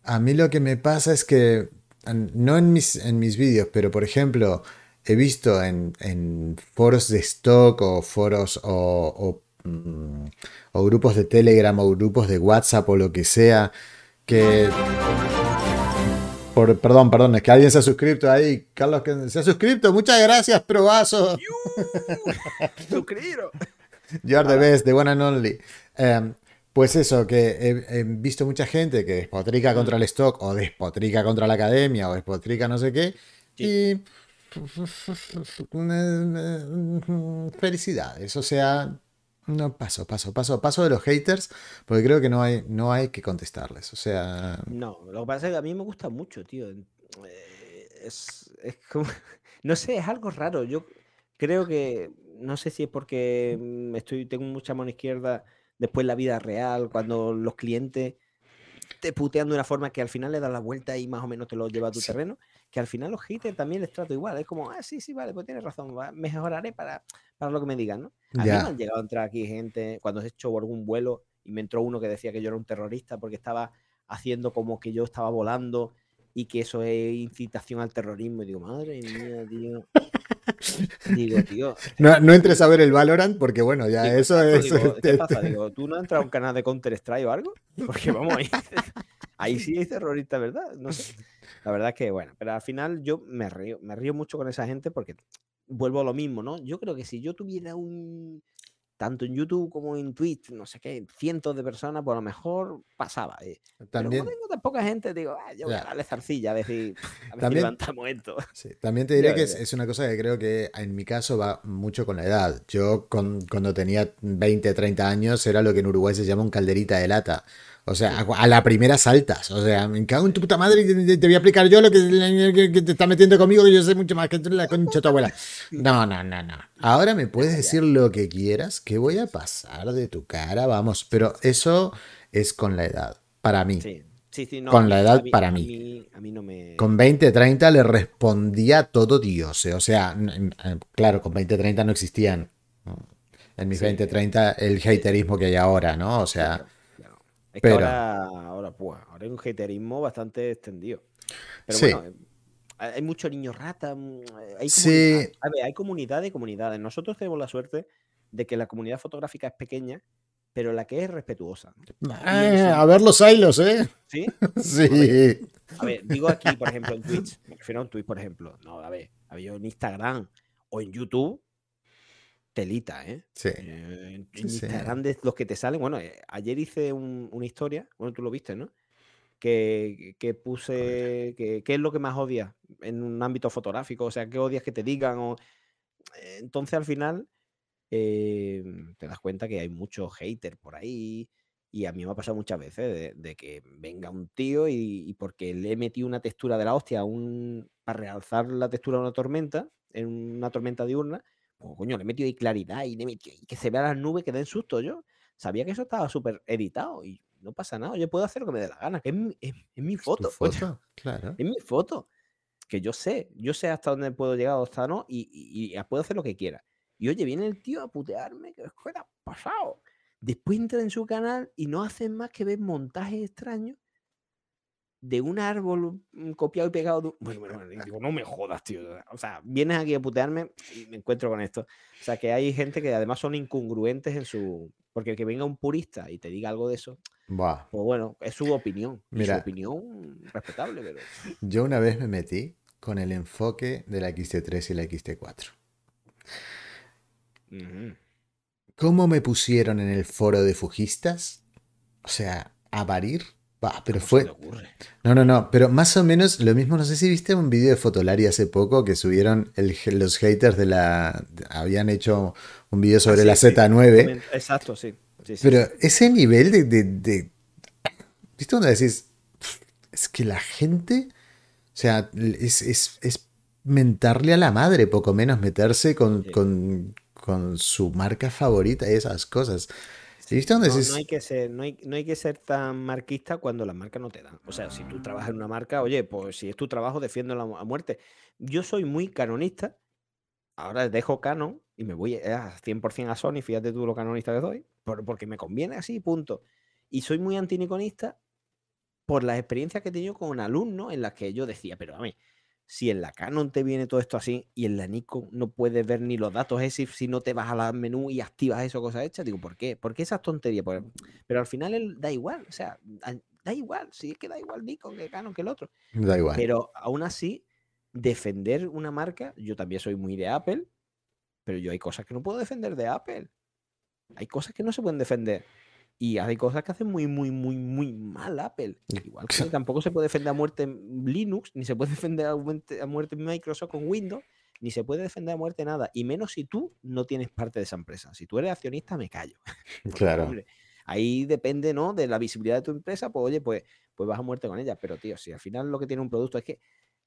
a mí lo que me pasa es que, no en mis, en mis vídeos, pero por ejemplo, he visto en, en foros de stock o foros o, o, mm, o grupos de Telegram o grupos de WhatsApp o lo que sea, que... Por, perdón, perdón, es que alguien se ha suscrito ahí. Carlos, que se ha suscrito. Muchas gracias, probazo. Suscribiros. You are the best, the one and only. Em, pues eso, que he, he visto mucha gente que despotrica contra el stock o despotrica contra la academia o despotrica no sé qué. sí. Y felicidades. O sea, no paso, paso, paso, paso de los haters porque creo que no hay, no hay que contestarles. O sea, No, lo que pasa es que a mí me gusta mucho, tío. Eh, Es, es como, no sé, es algo raro. Yo creo que, no sé si es porque estoy, tengo mucha mano izquierda después la vida real, cuando los clientes te putean de una forma que al final le das la vuelta y más o menos te lo lleva a tu sí, terreno, que al final los haters también les trato igual. Es como, ah, sí, sí, vale, pues tienes razón, va, mejoraré para, para lo que me digan, ¿no? A mí me han llegado a entrar aquí gente cuando he hecho algún vuelo y me entró uno que decía que yo era un terrorista porque estaba haciendo como que yo estaba volando y que eso es incitación al terrorismo. Y digo, madre mía, tío. Digo, tío, No, no entres a ver el Valorant porque, bueno, ya Digo, eso es. digo, ¿qué pasa? Digo, ¿tú no has entrado a un canal de Counter Strike o algo? Porque vamos ahí. Ahí sí hay terrorista, ¿verdad? No sé. La verdad es que, bueno, pero al final yo me río, me río mucho con esa gente porque vuelvo a lo mismo, ¿no? Yo creo que si yo tuviera un, tanto en YouTube como en Twitch, no sé qué, cientos de personas, pues a lo mejor pasaba. eh. Pero como También, tengo tan poca gente, digo, ah, yo voy a darle zarcilla, a ver si, a ver si También, levantamos esto. Sí, también te diré que es, es una cosa que creo que en mi caso va mucho con la edad. Yo con- cuando tenía 20, 30 años era lo que en Uruguay se llama un calderita de lata. O sea, a, la primera saltas. O sea, me cago en tu puta madre y te, voy a aplicar yo lo que, que- te está metiendo conmigo, que yo sé mucho más que tú, la concha de tu abuela. No, no, no, no. Ahora me puedes decir lo que quieras, que voy a pasar de tu cara, vamos. Pero eso es con la edad, para mí. Sí. Sí, sí, no, con la edad mí- para mí. mí. A mí no me. Con 20, 30 le respondía todo Dios. eh, O sea, eh, claro, con 20, 30 no existían. En mis Sí. 20, 30 el haterismo que hay ahora, ¿no? O sea. Es pero- que ahora, ahora, pues, ahora hay un haterismo bastante extendido. Pero Sí. bueno, eh, hay hay mucho niño rata. mm, Hay Sí. a ver, hay comunidades y comunidades. Nosotros tenemos la suerte de que la comunidad fotográfica es pequeña, pero la que es respetuosa. ¿no? eh, a ver los hilos, ¿eh? ¿Sí? Sí. A ver, digo aquí, por ejemplo, en Twitch. Me refiero a un Twitch, por ejemplo. No, a ver, a ver, yo en Instagram o en YouTube, telita, ¿eh? Sí. Eh, En, Sí, en sí. Instagram los que te salen. Bueno, eh, ayer hice un- una historia, bueno, tú lo viste, ¿no? Que, que puse, que, ¿qué es lo que más odias en un ámbito fotográfico? O sea, ¿qué odias que te digan? O, eh, entonces al final eh, te das cuenta que hay muchos haters por ahí. Y a mí me ha pasado muchas veces de, de que venga un tío y, y porque le he metido una textura de la hostia un, para realzar la textura de una tormenta, en una tormenta diurna, pues coño, le he metido ahí claridad y, le metido- y que se vean las nubes que den susto yo. Sabía que eso estaba súper editado y no pasa nada. Yo puedo hacer lo que me dé la gana, que es mi, es- es mi foto. coño, foto, claro. es mi foto. Que yo sé, yo sé hasta dónde puedo llegar o hasta no, y, y- y puedo hacer lo que quiera. Y oye, viene el tío a putearme, que ¿qué te ha pasado? Después entra en su canal y no hacen más que ver montajes extraños de un árbol copiado y pegado. de un- Bueno, bueno, bueno, y digo, no me jodas, tío. O sea, vienes aquí a putearme y me encuentro con esto. O sea, que hay gente que además son incongruentes en su. Porque que venga un purista y te diga algo de eso, Buah. pues bueno, es su opinión. Mira. su opinión respetable, pero. Yo una vez me metí con el enfoque de la XT3 y la XT4. Ujú. ¿Cómo me pusieron en el foro de fujistas? O sea, a parir. Bah, pero ¿Cómo se fue. ocurre? No, no, no, pero más o menos lo mismo. No sé si viste un vídeo de Fotolari hace poco que subieron el- los haters de la. Habían hecho un vídeo sobre Ah, sí, la sí. Z9. Comen- Exacto, sí. Pero ese nivel de, de, de- ¿Viste donde decís? Es que la gente. O sea, es, es, es mentarle a la madre, poco menos meterse con, con, con su marca favorita y esas cosas. ¿Sí ¿Viste donde No, hay que ser, no hay, no hay que ser tan marquista cuando las marcas no te dan. O sea, si tú trabajas en una marca, oye, pues si es tu trabajo, defiéndela a muerte. Yo soy muy canonista. Ahora dejo Canon y me voy a 100% a Sony, fíjate tú lo canonista que soy, por- porque me conviene así, punto. Y soy muy antiniconista por las experiencias que he tenido con alumnos en las que yo decía, pero a mí, si en la Canon te viene todo esto así y en la Nikon no puedes ver ni los datos ese si no te vas a la menú y activas eso, cosas hechas, digo, ¿por qué? ¿Por qué esas tonterías? Pero al final da igual, o sea, da igual, si es que da igual Nikon que Canon que el otro. Da igual. Pero aún así, defender una marca, yo también soy muy de Apple, pero yo hay cosas que no puedo defender de Apple. Hay cosas que no se pueden defender. Y hay cosas que hacen muy, muy, muy, muy mal Apple. Igual que tampoco se puede defender a muerte en Linux, ni se puede defender a muerte, a muerte en Microsoft con Windows, ni se puede defender a muerte nada. Y menos si tú no tienes parte de esa empresa. Si tú eres accionista, me callo. Claro. hombre, ahí depende, ¿no? De la visibilidad de tu empresa, pues oye, pues, pues vas a muerte con ella. Pero, tío, si al final lo que tiene un producto es que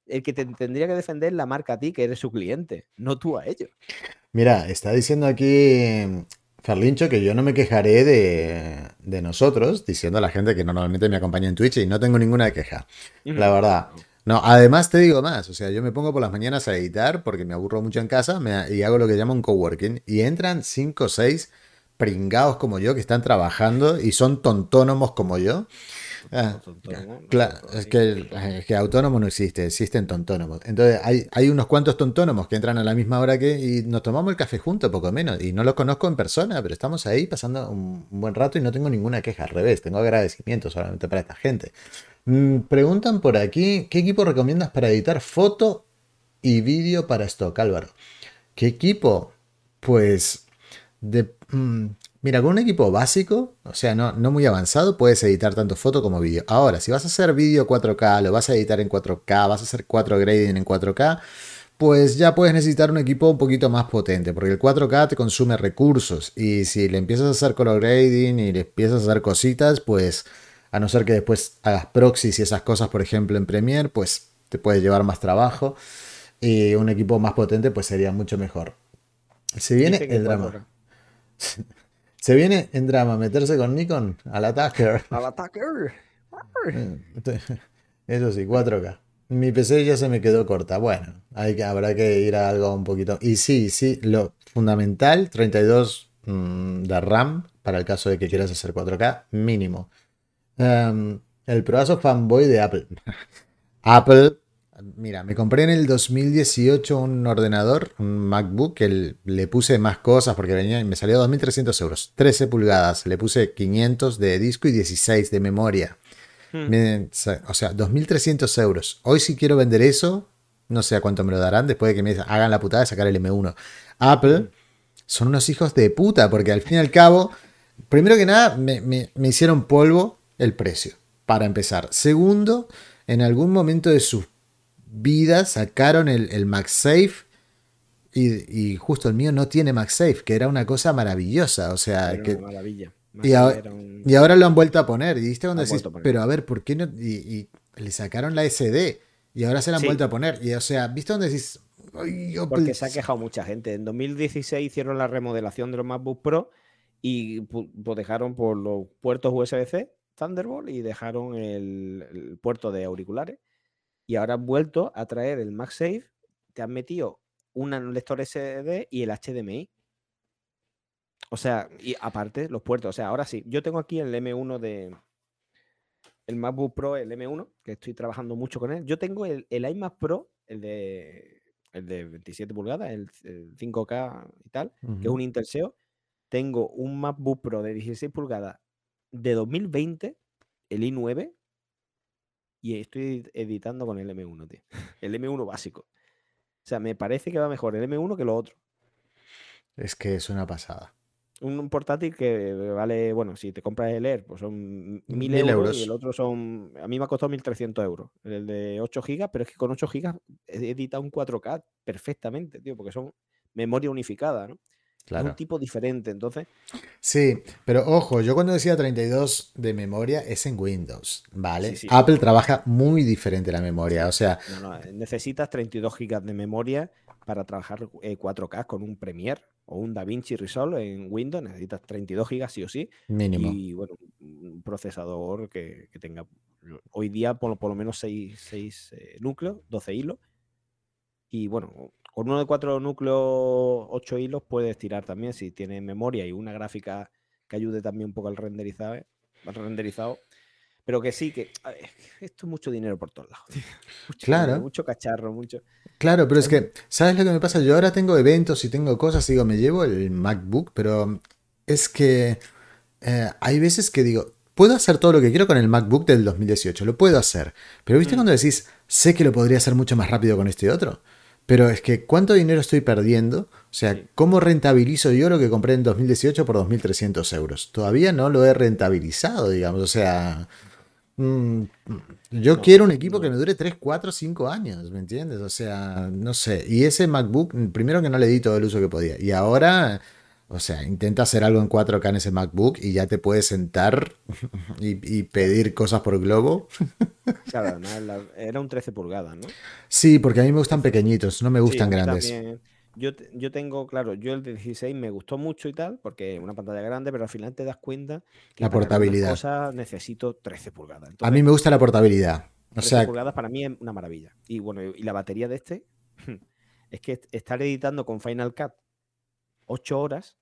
el que te tendría que defender es la marca a ti, que eres su cliente, no tú a ellos. Mira, está diciendo aquí Ferlincho que yo no me quejaré de, de nosotros, diciendo a la gente que normalmente me acompaña en Twitch y no tengo ninguna queja. La verdad. No, además te digo más, o sea, yo me pongo por las mañanas a editar porque me aburro mucho en casa me- y hago lo que llamo un coworking y entran 5 o 6 pringados como yo que están trabajando y son tontónomos como yo. Ah, Claro, es que, es que autónomo no existe, existen tontónomos. Entonces hay, hay unos cuantos tontónomos que entran a la misma hora que y nos tomamos el café juntos, poco menos. Y no los conozco en persona, pero estamos ahí pasando un, un buen rato y no tengo ninguna queja. Al revés, tengo agradecimiento solamente para esta gente. Mm, preguntan por aquí, ¿qué equipo recomiendas para editar foto y vídeo para stock, Álvaro? ¿Qué equipo? Pues de, mm, mira, con un equipo básico, o sea, no, no muy avanzado, puedes editar tanto foto como vídeo. Ahora, si vas a hacer vídeo 4K, lo vas a editar en 4K, vas a hacer 4 grading en 4K, pues ya puedes necesitar un equipo un poquito más potente, porque el 4K te consume recursos y si le empiezas a hacer color grading y le empiezas a hacer cositas, pues a no ser que después hagas proxies y esas cosas, por ejemplo, en Premiere, pues te puede llevar más trabajo y un equipo más potente pues sería mucho mejor. Se viene el drama. Se viene en drama meterse con Nikon al attacker. Al ataque. Eso sí, 4K. Mi PC ya se me quedó corta. Bueno, hay que, habrá que ir a algo un poquito. Y sí, sí, lo fundamental, 32 mm, de RAM para el caso de que quieras hacer 4K, mínimo. Em, el proazo fanboy de Apple. Apple, mira, me compré en el 2018 un ordenador, un MacBook, que le puse más cosas porque venía y me salió 2.300 euros. 13 pulgadas, le puse 500 de disco y 16 de memoria. Hmm. o sea, 2.300 euros. Hoy si quiero vender eso, no sé a cuánto me lo darán después de que me hagan la putada de sacar el M1. Apple hmm. son unos hijos de puta porque al fin y al cabo, primero que nada, me, hicieron polvo el precio, para empezar. Segundo, en algún momento de sus vidas sacaron el, el MagSafe y, justo el mío no tiene MagSafe, que era una cosa maravillosa. O sea, que, maravilla. Y, ahora, lo han vuelto a poner. Y cuando decís, pero a ver, ¿por qué no? Y, le sacaron la SD y ahora se la han vuelto a poner. Y o sea, ¿viste dónde decís? Porque se ha quejado mucha gente. En 2016 hicieron la remodelación de los MacBook Pro y pues dejaron por los puertos USB-C Thunderbolt y dejaron el, puerto de auriculares. Y ahora han vuelto a traer el MagSafe. Te han metido un lector SD y el HDMI. O sea, y aparte los puertos. O sea, ahora sí, yo tengo aquí el M1 de. El MacBook Pro, el M1, que estoy trabajando mucho con él. Yo tengo el, iMac Pro, el de, el de 27 pulgadas, el, 5K y tal, que es un Intel SEO. Tengo un MacBook Pro de 16 pulgadas de 2020, el i9, y estoy editando con el M1, tío. El M1 básico. O sea, me parece que va mejor el M1 que lo otro. Es que es una pasada un portátil que vale, bueno, si te compras el Air, pues son 1000 euros, y el otro son, a mí me ha costado 1300 euros, el de 8 gigas, pero es que con 8 gigas edita un 4K perfectamente, tío, porque son memoria unificada, ¿no? Claro. Es un tipo diferente, entonces. Sí, pero ojo, yo cuando decía 32 de memoria es en Windows, ¿vale? Apple trabaja muy diferente la memoria, o sea. No, no, necesitas 32 gigas de memoria para trabajar 4K eh, con un Premiere o un DaVinci Resolve en Windows, necesitas 32 GB sí o sí. Mínimo. Y bueno, un procesador que, tenga hoy día por, por lo menos 6, eh, núcleos, 12 hilos. Y bueno, con uno de cuatro núcleos, 8 hilos puedes tirar también si tiene memoria y una gráfica que ayude también un poco al renderizado. Al renderizado pero que sí, que esto es mucho dinero por todos lados. Mucho claro. mucho cacharro, mucho. Claro, pero es que, ¿sabes lo que me pasa? Yo ahora tengo eventos y tengo cosas, digo, me llevo el MacBook, pero es que eh, hay veces que digo, puedo hacer todo lo que quiero con el MacBook del 2018, lo puedo hacer. Pero ¿viste mm. cuando decís, sé que lo podría hacer mucho más rápido con este otro? Pero es que, ¿cuánto dinero estoy perdiendo? O sea, ¿cómo rentabilizo yo lo que compré en 2018 por 2.300 euros? Todavía no lo he rentabilizado, digamos. O sea, Mm, yo quiero un equipo que me dure 3, 4, 5 años, ¿me entiendes? O sea, no sé. Y ese MacBook, primero que no le di todo el uso que podía. Y ahora, o sea, intenta hacer algo en 4K en ese MacBook y ya te puedes sentar y, pedir cosas por globo. Claro, era un 13 pulgadas, ¿no? Sí, porque a mí me gustan pequeñitos, no me gustan grandes. Yo, yo tengo, claro, yo el 16 me gustó mucho y tal, porque es una pantalla grande, pero al final te das cuenta que la portabilidad. cosas necesito 13 pulgadas. a mí me gusta la portabilidad. O 13 sea... pulgadas para mí es una maravilla. Y bueno, y la batería de este es que estar editando con Final Cut 8 horas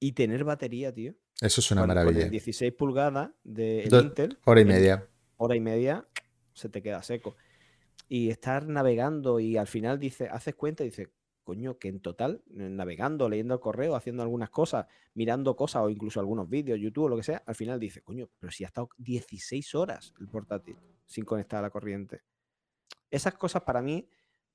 y tener batería, tío. Eso es una maravilla. Con 16 pulgadas de Intel. Hora y media. Hora y media se te queda seco. Y estar navegando y al final dice, haces cuenta y dices, coño, que en total, eh, navegando, leyendo el correo, haciendo algunas cosas, mirando cosas o incluso algunos vídeos, YouTube o lo que sea, al final dice, coño, pero si ha estado 16 horas el portátil sin conectar a la corriente. Esas cosas para mí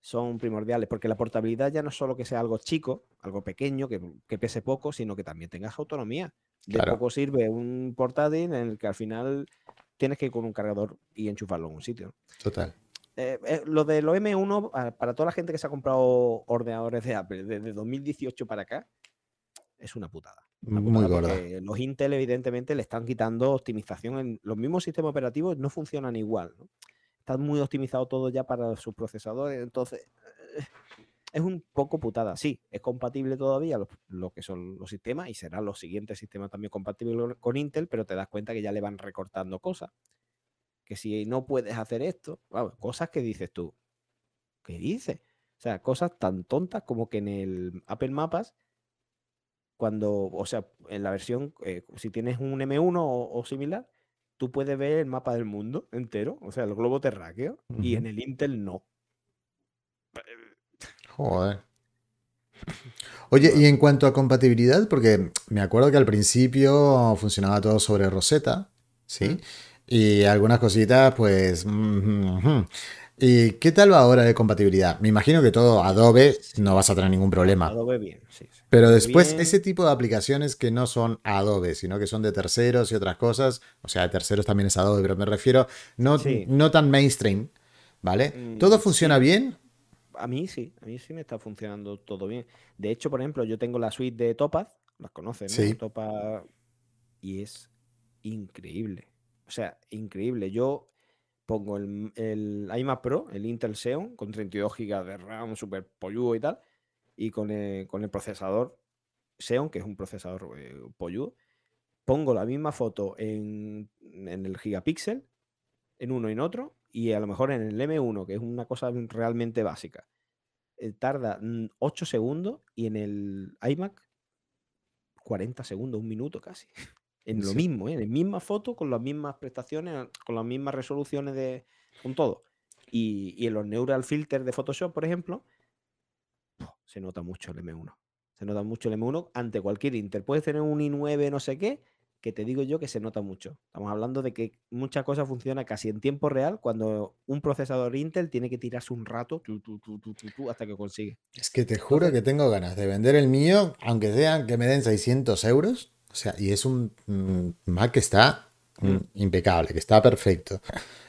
son primordiales, porque la portabilidad ya no es solo que sea algo chico, algo pequeño, que, pese poco, sino que también tengas autonomía. De poco sirve un portátil en el que al final tienes que ir con un cargador y enchufarlo en un sitio. Total. Eh, eh, lo de los M1, para toda la gente que se ha comprado ordenadores de Apple desde 2018 para acá, es una putada. Muy gorda. Los Intel, evidentemente, le están quitando optimización. En los mismos sistemas operativos no funcionan igual. ¿no? Está muy optimizado todo ya para sus procesadores. Entonces, es un poco putada. Sí, es compatible todavía lo, que son los sistemas y serán los siguientes sistemas también compatibles con Intel, pero te das cuenta que ya le van recortando cosas. que si no puedes hacer esto, cosas que dices tú. ¿Qué dices? O sea, cosas tan tontas como que en el Apple Mapas, cuando, o sea, en la versión, eh, si tienes un M1 o, similar, tú puedes ver el mapa del mundo entero, o sea, el globo terráqueo, y en el Intel no. Joder. Oye, y en cuanto a compatibilidad, porque me acuerdo que al principio funcionaba todo sobre Rosetta, ¿sí? Y algunas cositas, pues... ¿Y qué tal va ahora de compatibilidad? Me imagino que todo Adobe no vas a tener ningún problema. Adobe bien, sí. Pero después, ese tipo de aplicaciones que no son Adobe, sino que son de terceros y otras cosas, o sea, de terceros también es Adobe, pero me refiero no, no tan mainstream, ¿vale? Mm, ¿Todo funciona bien? A mí sí, a mí sí me está funcionando todo bien. De hecho, por ejemplo, yo tengo la suite de Topaz, las conoces, ¿no? Sí. Topaz, y es increíble. O sea, increíble. Yo pongo el, el iMac Pro, el Intel Xeon, con 32 GB de RAM, super polludo y tal, y con el, con el procesador Xeon, que es un procesador eh, polludo, pongo la misma foto en, en, el gigapíxel, en uno y en otro, y a lo mejor en el M1, que es una cosa realmente básica, eh, tarda 8 segundos y en el iMac 40 segundos, un minuto casi. En lo mismo, ¿eh? en la misma foto, con las mismas prestaciones, con las mismas resoluciones de. con todo. Y, en los neural filters de Photoshop, por ejemplo, se nota mucho el M1. Se nota mucho el M1 ante cualquier Intel. Puedes tener un i9 no sé qué, que te digo yo que se nota mucho. Estamos hablando de que muchas cosas funcionan casi en tiempo real cuando un procesador Intel tiene que tirarse un rato hasta que consigue. Es que te juro que tengo ganas de vender el mío, aunque sean que me den 600 euros o sea, y es un Mac que está mm, impecable, que está perfecto.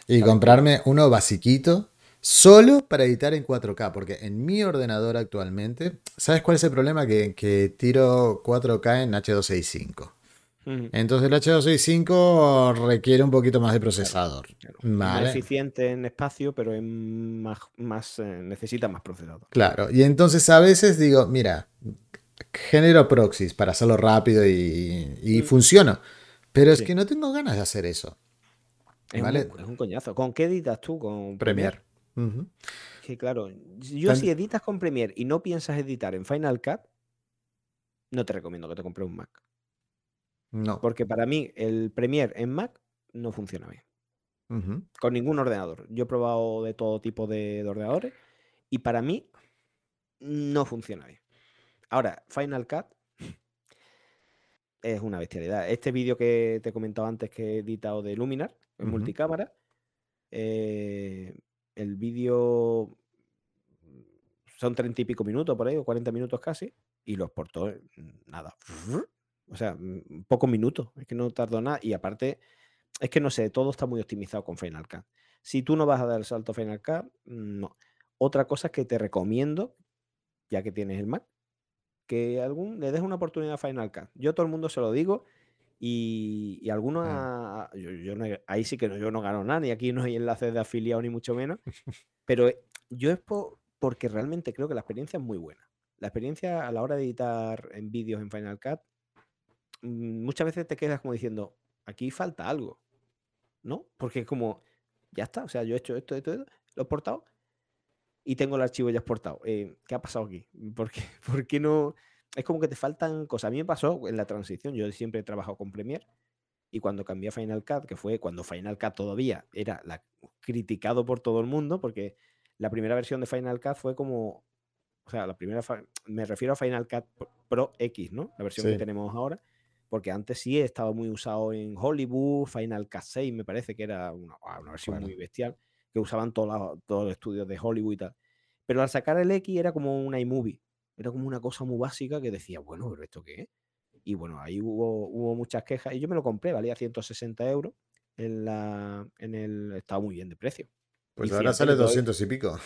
Y comprarme uno basiquito solo para editar en 4K, porque en mi ordenador actualmente, ¿sabes cuál es el problema? Que, tiro 4K en H265. Entonces el H265 requiere un poquito más de procesador. Más eficiente en espacio, pero más, más eh, necesita más procesador. Claro, y entonces a veces digo, mira, genero proxies para hacerlo rápido y, mm. funciona. Pero es que no tengo ganas de hacer eso. Es, un, coñazo. ¿Con qué editas tú? Con Premiere. Que claro, yo si editas con Premiere y no piensas editar en Final Cut, no te recomiendo que te compres un Mac. No. Porque para mí el Premiere en Mac no funciona bien. Con ningún ordenador. Yo he probado de todo tipo de ordenadores y para mí no funciona bien. Ahora, Final Cut es una bestialidad. Este vídeo que te he comentado antes que he editado de Luminar, en multicámara, eh, el vídeo son treinta y pico minutos por ahí, o 40 minutos casi, y lo exportó nada. O sea, pocos minutos, es que no tardó nada. Y aparte, es que no sé, todo está muy optimizado con Final Cut. Si tú no vas a dar el salto a Final Cut, no. Otra cosa que te recomiendo, ya que tienes el Mac, que algún, le des una oportunidad a Final Cut. Yo todo el mundo se lo digo y, y algunos, mm. yo, ahí sí que no, yo no gano nada, ni aquí no hay enlaces de afiliado ni mucho menos, pero eh, yo es porque realmente creo que la experiencia es muy buena. La experiencia a la hora de editar en vídeos en Final Cut, mm, muchas veces te quedas como diciendo, aquí falta algo, ¿no? Porque es como, ya está, o sea, yo he hecho esto, esto, esto lo he portado y tengo el archivo ya exportado. Eh, ¿Qué ha pasado aquí? ¿Por qué, ¿Por qué no? Es como que te faltan cosas. A mí me pasó en la transición. Yo siempre he trabajado con Premiere y cuando cambié a Final Cut, que fue cuando Final Cut todavía era la, criticado por todo el mundo, porque la primera versión de Final Cut fue como, o sea, la primera, me refiero a Final Cut Pro X, ¿no? La versión que tenemos ahora, porque antes sí estaba muy usado en Hollywood, Final Cut 6 me parece que era una, una versión muy bestial que usaban todos los estudios de Hollywood y tal. Pero al sacar el X era como una iMovie, era como una cosa muy básica que decía, bueno, pero ¿esto qué es? Y bueno, ahí hubo, hubo muchas quejas y yo me lo compré, valía 160 euros. En, la, en el. Estaba muy bien de precio. Pues ahora sale 200 y pico.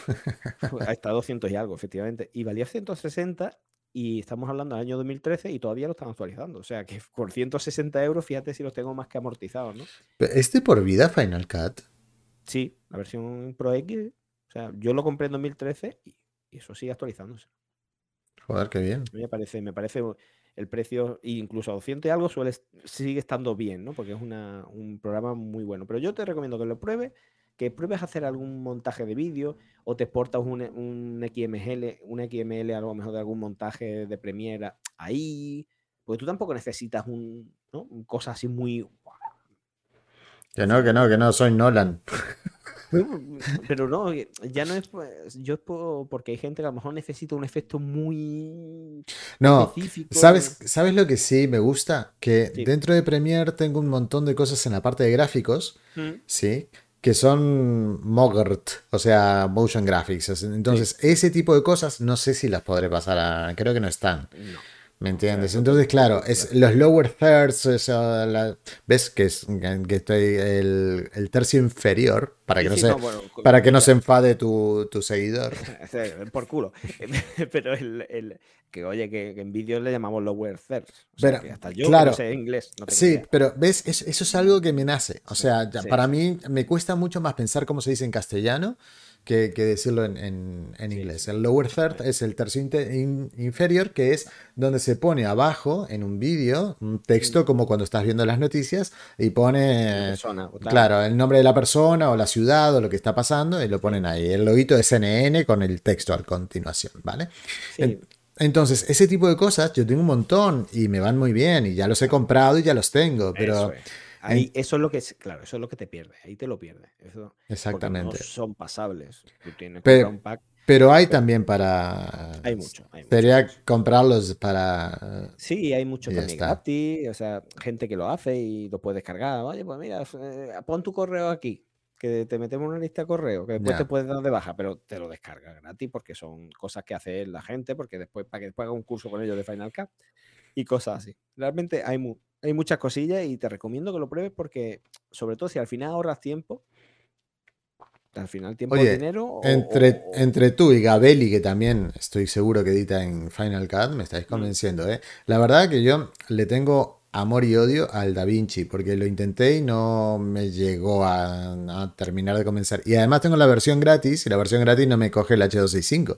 Está 200 y algo, efectivamente. Y valía 160 y estamos hablando del año 2013 y todavía lo están actualizando. O sea que por 160 euros, fíjate si los tengo más que amortizados, ¿no? ¿Este por vida Final Cut? Sí, la versión Pro X. O sea, yo lo compré en 2013 y, eso sigue actualizándose. Joder, qué bien. Me parece, me parece. el precio, incluso a 200 y algo, suele, sigue estando bien, ¿no? Porque es un programa muy bueno. Pero yo te recomiendo que lo pruebes, que pruebes a hacer algún montaje de vídeo o te exportas un, un XML, un XML a lo mejor de algún montaje de Premiere ahí, porque tú tampoco necesitas un, ¿no? cosa así muy... Que no, que no, que no, soy Nolan. Pero no, ya no es. Yo es porque hay gente que a lo mejor necesita un efecto muy. No, ¿sabes, ¿sabes lo que sí me gusta? Que dentro de Premiere tengo un montón de cosas en la parte de gráficos, mm. ¿sí? Que son MOGRT, o sea, Motion Graphics. Entonces, ese tipo de cosas no sé si las podré pasar a. Creo que no están. No. ¿Me entiendes? Entonces, claro, es los lower thirds, ves que es que estoy el, tercio inferior para que no se para que no se enfade tu, seguidor. Por culo. Pero el, que oye, que, en vídeos le llamamos lower thirds. pero, hasta yo claro, no sé inglés. sí, pero ves, eso, es algo que me nace. O sea, para mí me cuesta mucho más pensar cómo se dice en castellano que, decirlo en, inglés. El lower third es el tercio inferior, que es donde se pone abajo en un vídeo un texto como cuando estás viendo las noticias y pone, claro, el nombre de la persona o la ciudad o lo que está pasando y lo ponen ahí. El loguito de CNN con el texto a continuación, ¿vale? Entonces, ese tipo de cosas yo tengo un montón y me van muy bien y ya los he comprado y ya los tengo, pero... Ahí, eso es lo que, claro, eso es lo que te pierde, ahí te lo pierdes. Exactamente. No son pasables. Tú tienes pero, un pack. Pero hay también para. Hay mucho. Sería comprarlos para. Sí, hay mucho también gratis. O sea, gente que lo hace y lo puedes descargar. Oye, pues mira, eh, pon tu correo aquí. Que te metemos una lista de correo. Que después te puedes dar de baja, pero te lo descargas gratis porque son cosas que hace la gente. Porque después, para que después haga un curso con ellos de Final Cut y cosas así. Realmente hay, mu hay muchas cosillas y te recomiendo que lo pruebes porque, sobre todo, si al final ahorras tiempo, al final tiempo y dinero. entre, entre tú y Gabelli, que también estoy seguro que edita en Final Cut, me estáis mm. convenciendo, ¿eh? La verdad que yo le tengo amor y odio al Da Vinci, porque lo intenté y no me llegó a, terminar de convencer. Y además tengo la versión gratis y la versión gratis no me coge el H265.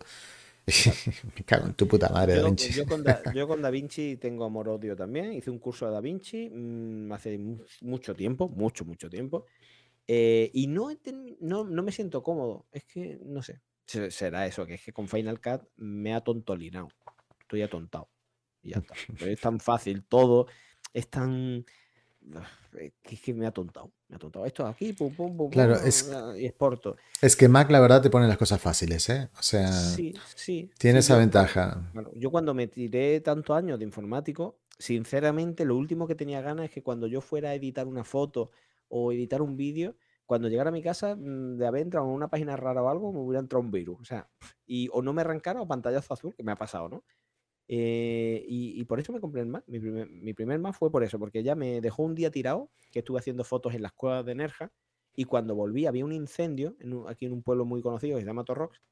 Me cago en tu puta madre, yo, Da Vinci. Yo con da, Vinci tengo amor-odio también. Hice un curso de Da Vinci mm, hace mucho tiempo, mucho, mucho tiempo. Eh, y no, no, no, me siento cómodo. Es que, no sé. Será eso, que es que con Final Cut me ha tontolinado. Estoy atontado. Y ya está. es tan fácil todo. Es tan es que me ha tontado. Me ha tontado esto aquí, pum, pum, pum, claro, es, y exporto. Es que Mac, la verdad, te pone las cosas fáciles, ¿eh? O sea, sí, sí, tiene esa ventaja. yo cuando me tiré tantos años de informático, sinceramente, lo último que tenía ganas es que cuando yo fuera a editar una foto o editar un vídeo, cuando llegara a mi casa, mm, de haber entrado en una página rara o algo, me hubiera entrado un virus. O sea, y o no me arrancara o pantallazo azul, que me ha pasado, ¿no? Eh, y, por eso me compré el Mac. Mi primer, mi primer, Mac fue por eso, porque ya me dejó un día tirado, que estuve haciendo fotos en las cuevas de Nerja, y cuando volví había un incendio aquí en un pueblo muy conocido que se llama Torrox,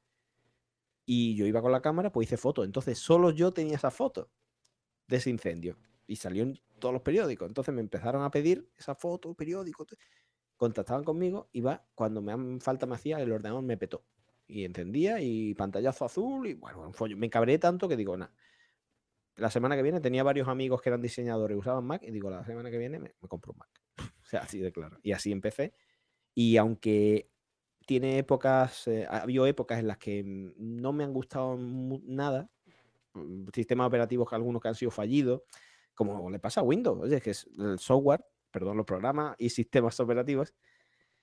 y yo iba con la cámara, pues hice fotos. Entonces solo yo tenía esa foto de ese incendio, y salió en todos los periódicos. Entonces me empezaron a pedir esa foto, periódico, contactaban conmigo, y cuando me falta me hacía, el ordenador me petó. Y encendía, y pantallazo azul, y bueno, me cabré tanto que digo, nada la semana que viene tenía varios amigos que eran diseñadores y usaban Mac y digo, la semana que viene me, compro un Mac. o sea, así de claro. Y así empecé. Y aunque tiene épocas, eh, ha habido épocas en las que no me han gustado nada, mm, sistemas operativos que algunos que han sido fallidos, como le pasa a Windows, oye, que es el software, perdón, los programas y sistemas operativos,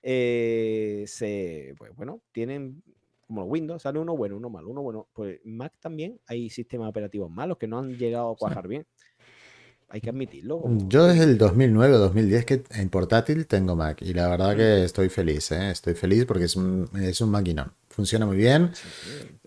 eh, se, pues bueno, tienen como Windows, sale uno bueno, uno malo, uno bueno. Pues Mac también hay sistemas operativos malos que no han llegado a cuajar bien. Hay que admitirlo. Yo desde el 2009 o 2010 que en portátil tengo Mac y la verdad que estoy feliz, ¿eh? estoy feliz porque es un, es un maquinón. Funciona muy bien.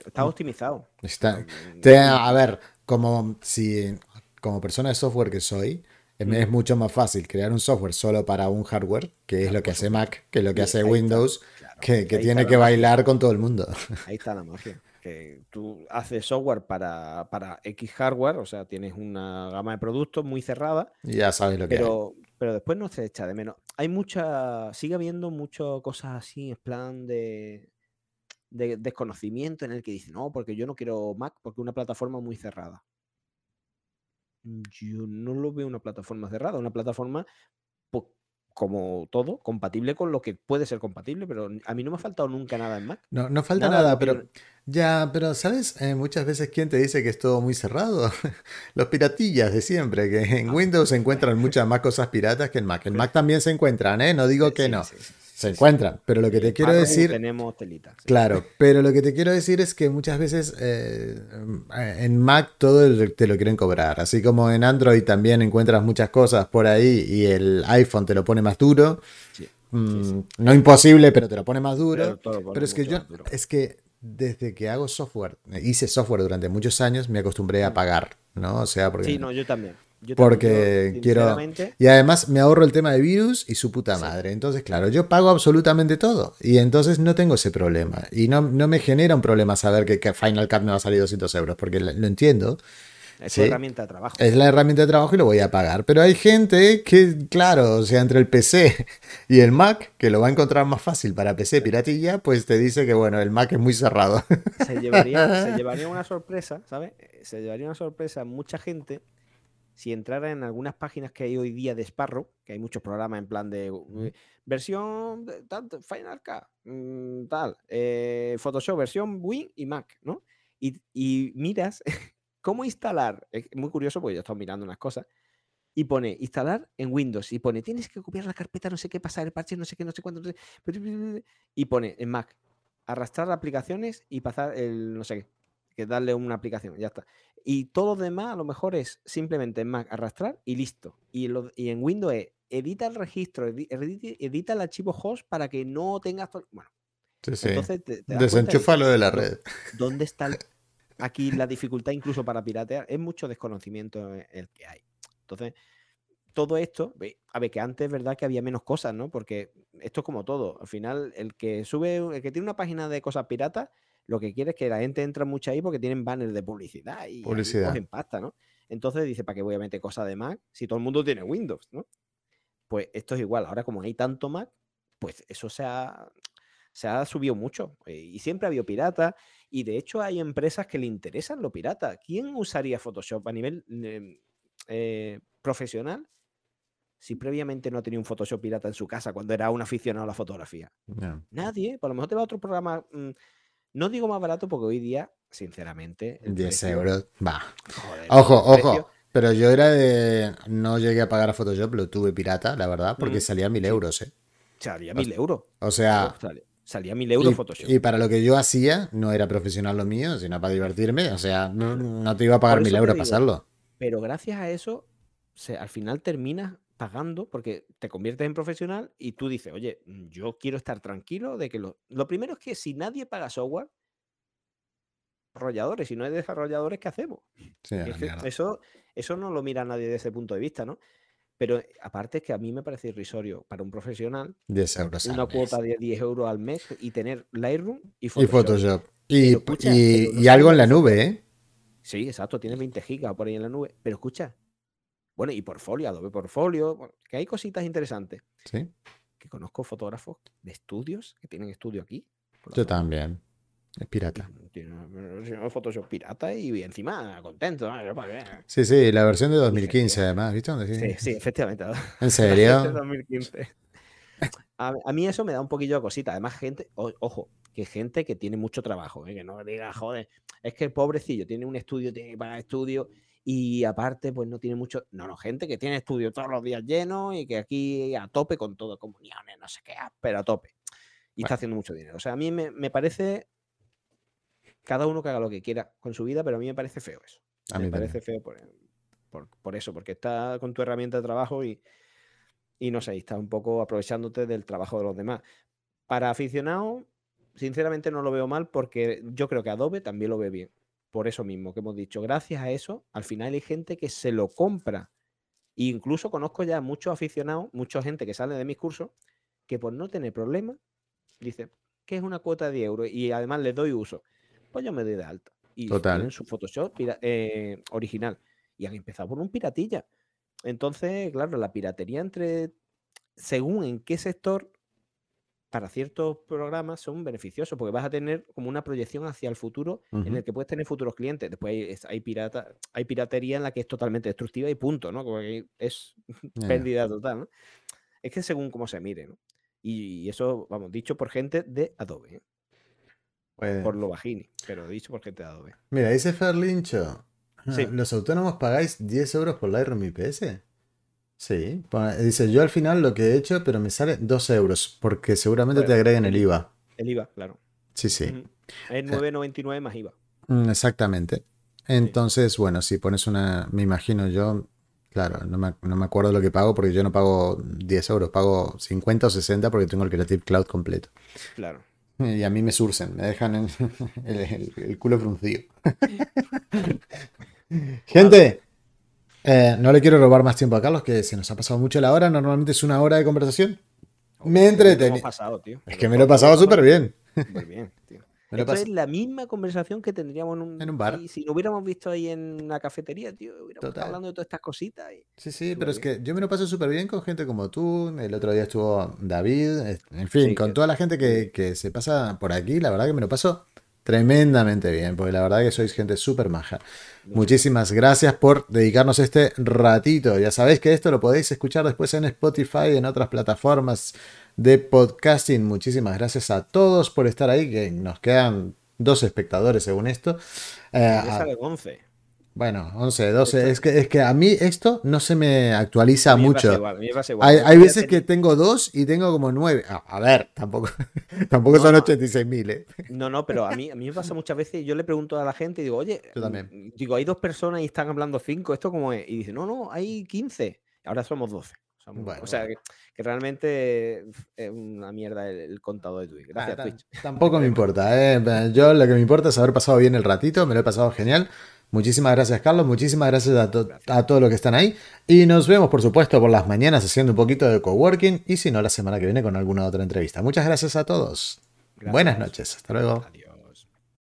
Está optimizado. Está, te, a ver, como si como persona de software que soy, me es mucho más fácil crear un software solo para un hardware, que es lo que hace Mac, que es lo que hace Windows, que, tiene que bailar con todo el mundo. Ahí está la magia. Que tú haces software para, X hardware, o sea, tienes una gama de productos muy cerrada. Ya sabes lo que pero, Pero después no se echa de menos. Hay mucha, sigue habiendo muchas cosas así, en plan de, de desconocimiento en el que dicen, no, porque yo no quiero Mac porque es una plataforma muy cerrada. yo no lo veo una plataforma cerrada, una plataforma como todo, compatible con lo que puede ser compatible, pero a mí no me ha faltado nunca nada en Mac. No, no falta nada, pero ya, pero ¿sabes? Eh, muchas veces quién te dice que es todo muy cerrado. Los piratillas de siempre, que en ah. Windows se encuentran muchas más cosas piratas que en Mac. En Mac también se encuentran, ¿eh? No digo que no. Se encuentran, pero lo que te quiero decir... Tenemos telitas. Claro, pero lo que te quiero decir es que muchas veces eh, en Mac todo te lo quieren cobrar, así como en Android también encuentras muchas cosas por ahí y el iPhone te lo pone más duro. Mm, no imposible, pero te lo pone más duro. Pero, es que yo, es que desde que hago software, hice software durante muchos años, me acostumbré a mm. pagar, ¿no? O sea, porque... Sí, no, yo también porque quiero... Y además me ahorro el tema de virus y su puta madre. Entonces, claro, yo pago absolutamente todo. Y entonces no tengo ese problema. Y no, no me genera un problema saber que, Final Cut me va a salir 200 euros, porque lo, entiendo. Es la herramienta de trabajo. Es la herramienta de trabajo y lo voy a pagar. Pero hay gente que, claro, o sea, entre el PC y el Mac, que lo va a encontrar más fácil para PC piratilla, pues te dice que, bueno, el Mac es muy cerrado. Se llevaría, se llevaría una sorpresa, ¿sabes? Se llevaría una sorpresa mucha gente si entrara en algunas páginas que hay hoy día de Sparrow, que hay muchos programas en plan de versión Final Cut, mm, tal, eh, Photoshop, versión Win y Mac, ¿no? Y, miras cómo instalar, es muy curioso porque yo estoy mirando unas cosas, y pone instalar en Windows, y pone tienes que copiar la carpeta, no sé qué, pasar el parche, no sé qué, no sé cuánto, y pone en Mac, arrastrar aplicaciones y pasar el no sé qué, que darle una aplicación, ya está. Y todo lo demás a lo mejor es simplemente en Mac arrastrar y listo. Y, en Windows es edita el registro, edita, el archivo host para que no tengas... Bueno, entonces desenchufa lo de la red. ¿Dónde está aquí la dificultad incluso para piratear? Es mucho desconocimiento el que hay. Entonces, todo esto, a ver, que antes es verdad que había menos cosas, ¿no? Porque esto es como todo. Al final, el que sube, el que tiene una página de cosas piratas, lo que quiere es que la gente entre mucho ahí porque tienen banners de publicidad y publicidad. pasta, ¿no? Entonces dice, ¿para qué voy a meter cosas de Mac si todo el mundo tiene Windows, ¿no? Pues esto es igual. Ahora, como hay tanto Mac, pues eso se ha, se ha subido mucho. Eh, y siempre ha habido pirata. Y de hecho, hay empresas que le interesan lo pirata. ¿Quién usaría Photoshop a nivel em, eh, profesional si previamente no tenía un Photoshop pirata en su casa cuando era un aficionado a la fotografía? Nadie. Por lo mejor te va a otro programa. Mm, no digo más barato porque hoy día, sinceramente. 10 euros, va. ojo, ojo. Pero yo era de. No llegué a pagar a Photoshop, lo tuve pirata, la verdad, porque mm, salía mil euros, ¿eh? Salía mil euros. O sea. Salía mil euros Photoshop. Y para lo que yo hacía, no era profesional lo mío, sino para divertirme. O sea, no, te iba a pagar mil euros para pasarlo. Pero gracias a eso, al final terminas pagando porque te conviertes en profesional y tú dices, oye, mm, yo quiero estar tranquilo de que lo... Lo primero es que si nadie paga software, desarrolladores, si no hay desarrolladores, ¿qué hacemos? eso, eso no lo mira nadie desde ese punto de vista, ¿no? Pero eh, aparte es que a mí me parece irrisorio para un profesional 10 euros una cuota de 10 euros al mes y tener Lightroom y Photoshop. Y, y, algo en la nube, ¿eh? Sí, exacto, tiene 20 gigas por ahí en la nube. Pero escucha, bueno, y portfolio, Adobe Portfolio, que hay cositas interesantes. Sí. Que conozco fotógrafos de estudios que tienen estudio aquí. Yo también. Es pirata. Tiene Photoshop pirata y encima contento. Sí, sí, la versión de 2015 además, ¿viste? Sí, sí, efectivamente. ¿En serio? 2015. A, mí eso me da un poquillo de cosita. Además, gente, ojo, que gente que tiene mucho trabajo, ¿eh? que no diga, joder, es que el pobrecillo tiene un estudio, tiene que pagar estudio y aparte, pues no tiene mucho. No, no, gente que tiene estudio todos los días lleno y que aquí a tope con todo, comuniones, no sé qué, ah, pero a tope. Y está haciendo mucho dinero. O sea, a mí me, parece. Cada uno que haga lo que quiera con su vida, pero a mí me parece feo eso. A mí me parece feo por, por, eso, porque está con tu herramienta de trabajo y, y no sé, está un poco aprovechándote del trabajo de los demás. Para aficionados, sinceramente no lo veo mal porque yo creo que Adobe también lo ve bien por eso mismo que hemos dicho. Gracias a eso, al final hay gente que se lo compra. E incluso conozco ya muchos aficionados, mucha gente que sale de mis cursos, que por no tener problemas, dice, que es una cuota de euros? Y además les doy uso. Pues yo me doy de alta. Y tienen su Photoshop eh, original. Y han empezado por un piratilla. Entonces, claro, la piratería entre, según en qué sector, para ciertos programas son beneficiosos porque vas a tener como una proyección hacia el futuro en el que puedes tener futuros clientes. Después hay, pirata, hay piratería en la que es totalmente destructiva y punto, ¿no? es pérdida total, ¿no? Es que según cómo se mire, ¿no? Y, eso, vamos, dicho por gente de Adobe. ¿eh? Por pues lo bajini, pero dicho por gente de Adobe. Mira, dice Ferlincho. Sí. ¿Los autónomos pagáis 10 euros por Lightroom IPS? Sí, dice, yo al final lo que he hecho, pero me sale 2 euros, porque seguramente te agreguen el IVA. El IVA, claro. Sí, sí. Es 9,99 eh, más IVA. Mm, exactamente. Entonces, bueno, si pones una, me imagino yo, claro, no me, no me, acuerdo lo que pago porque yo no pago 10 euros, pago 50 o 60 porque tengo el Creative Cloud completo. Claro. Y a mí me surcen, me dejan el, el culo fruncido. Gente, eh, no le quiero robar más tiempo a Carlos, que se nos ha pasado mucho la hora. Normalmente es una hora de conversación. Me entretení. Es que me lo he pasado súper bien. Muy bien, tío. Esto es la misma conversación que tendríamos en un, bar. si lo hubiéramos visto ahí en una cafetería, tío, hubiéramos estado hablando de todas estas cositas. Sí, sí, pero es que yo me lo paso súper bien con gente como tú. El otro día estuvo David. En fin, con toda la gente que, que, se pasa por aquí, la verdad que me lo paso tremendamente bien, porque la verdad que sois gente súper maja. Muchísimas gracias por dedicarnos este ratito. Ya sabéis que esto lo podéis escuchar después en Spotify y en otras plataformas de podcasting. Muchísimas gracias a todos por estar ahí, que nos quedan dos espectadores según esto. Eh, 11. Bueno, 11, 12. Es que, es que a mí esto no se me actualiza mucho. Hay, veces que tengo dos y tengo como nueve. A, ver, tampoco, tampoco son 86.000. ¿eh? No, no, pero a mí, a mí me pasa muchas veces. Yo le pregunto a la gente y digo, oye, mm, digo, hay dos personas y están hablando cinco. ¿Esto cómo es? Y dice, no, no, hay 15. Ahora somos 12. o sea, que, realmente es una mierda el, contador de Twitch. Gracias, Twitch. Tampoco me importa. ¿eh? Yo lo que me importa es haber pasado bien el ratito. Me lo he pasado genial. Muchísimas gracias, Carlos. Muchísimas gracias a, a todos los que están ahí. Y nos vemos, por supuesto, por las mañanas haciendo un poquito de coworking. Y si no, la semana que viene con alguna otra entrevista. Muchas gracias a todos. Buenas noches. Hasta luego.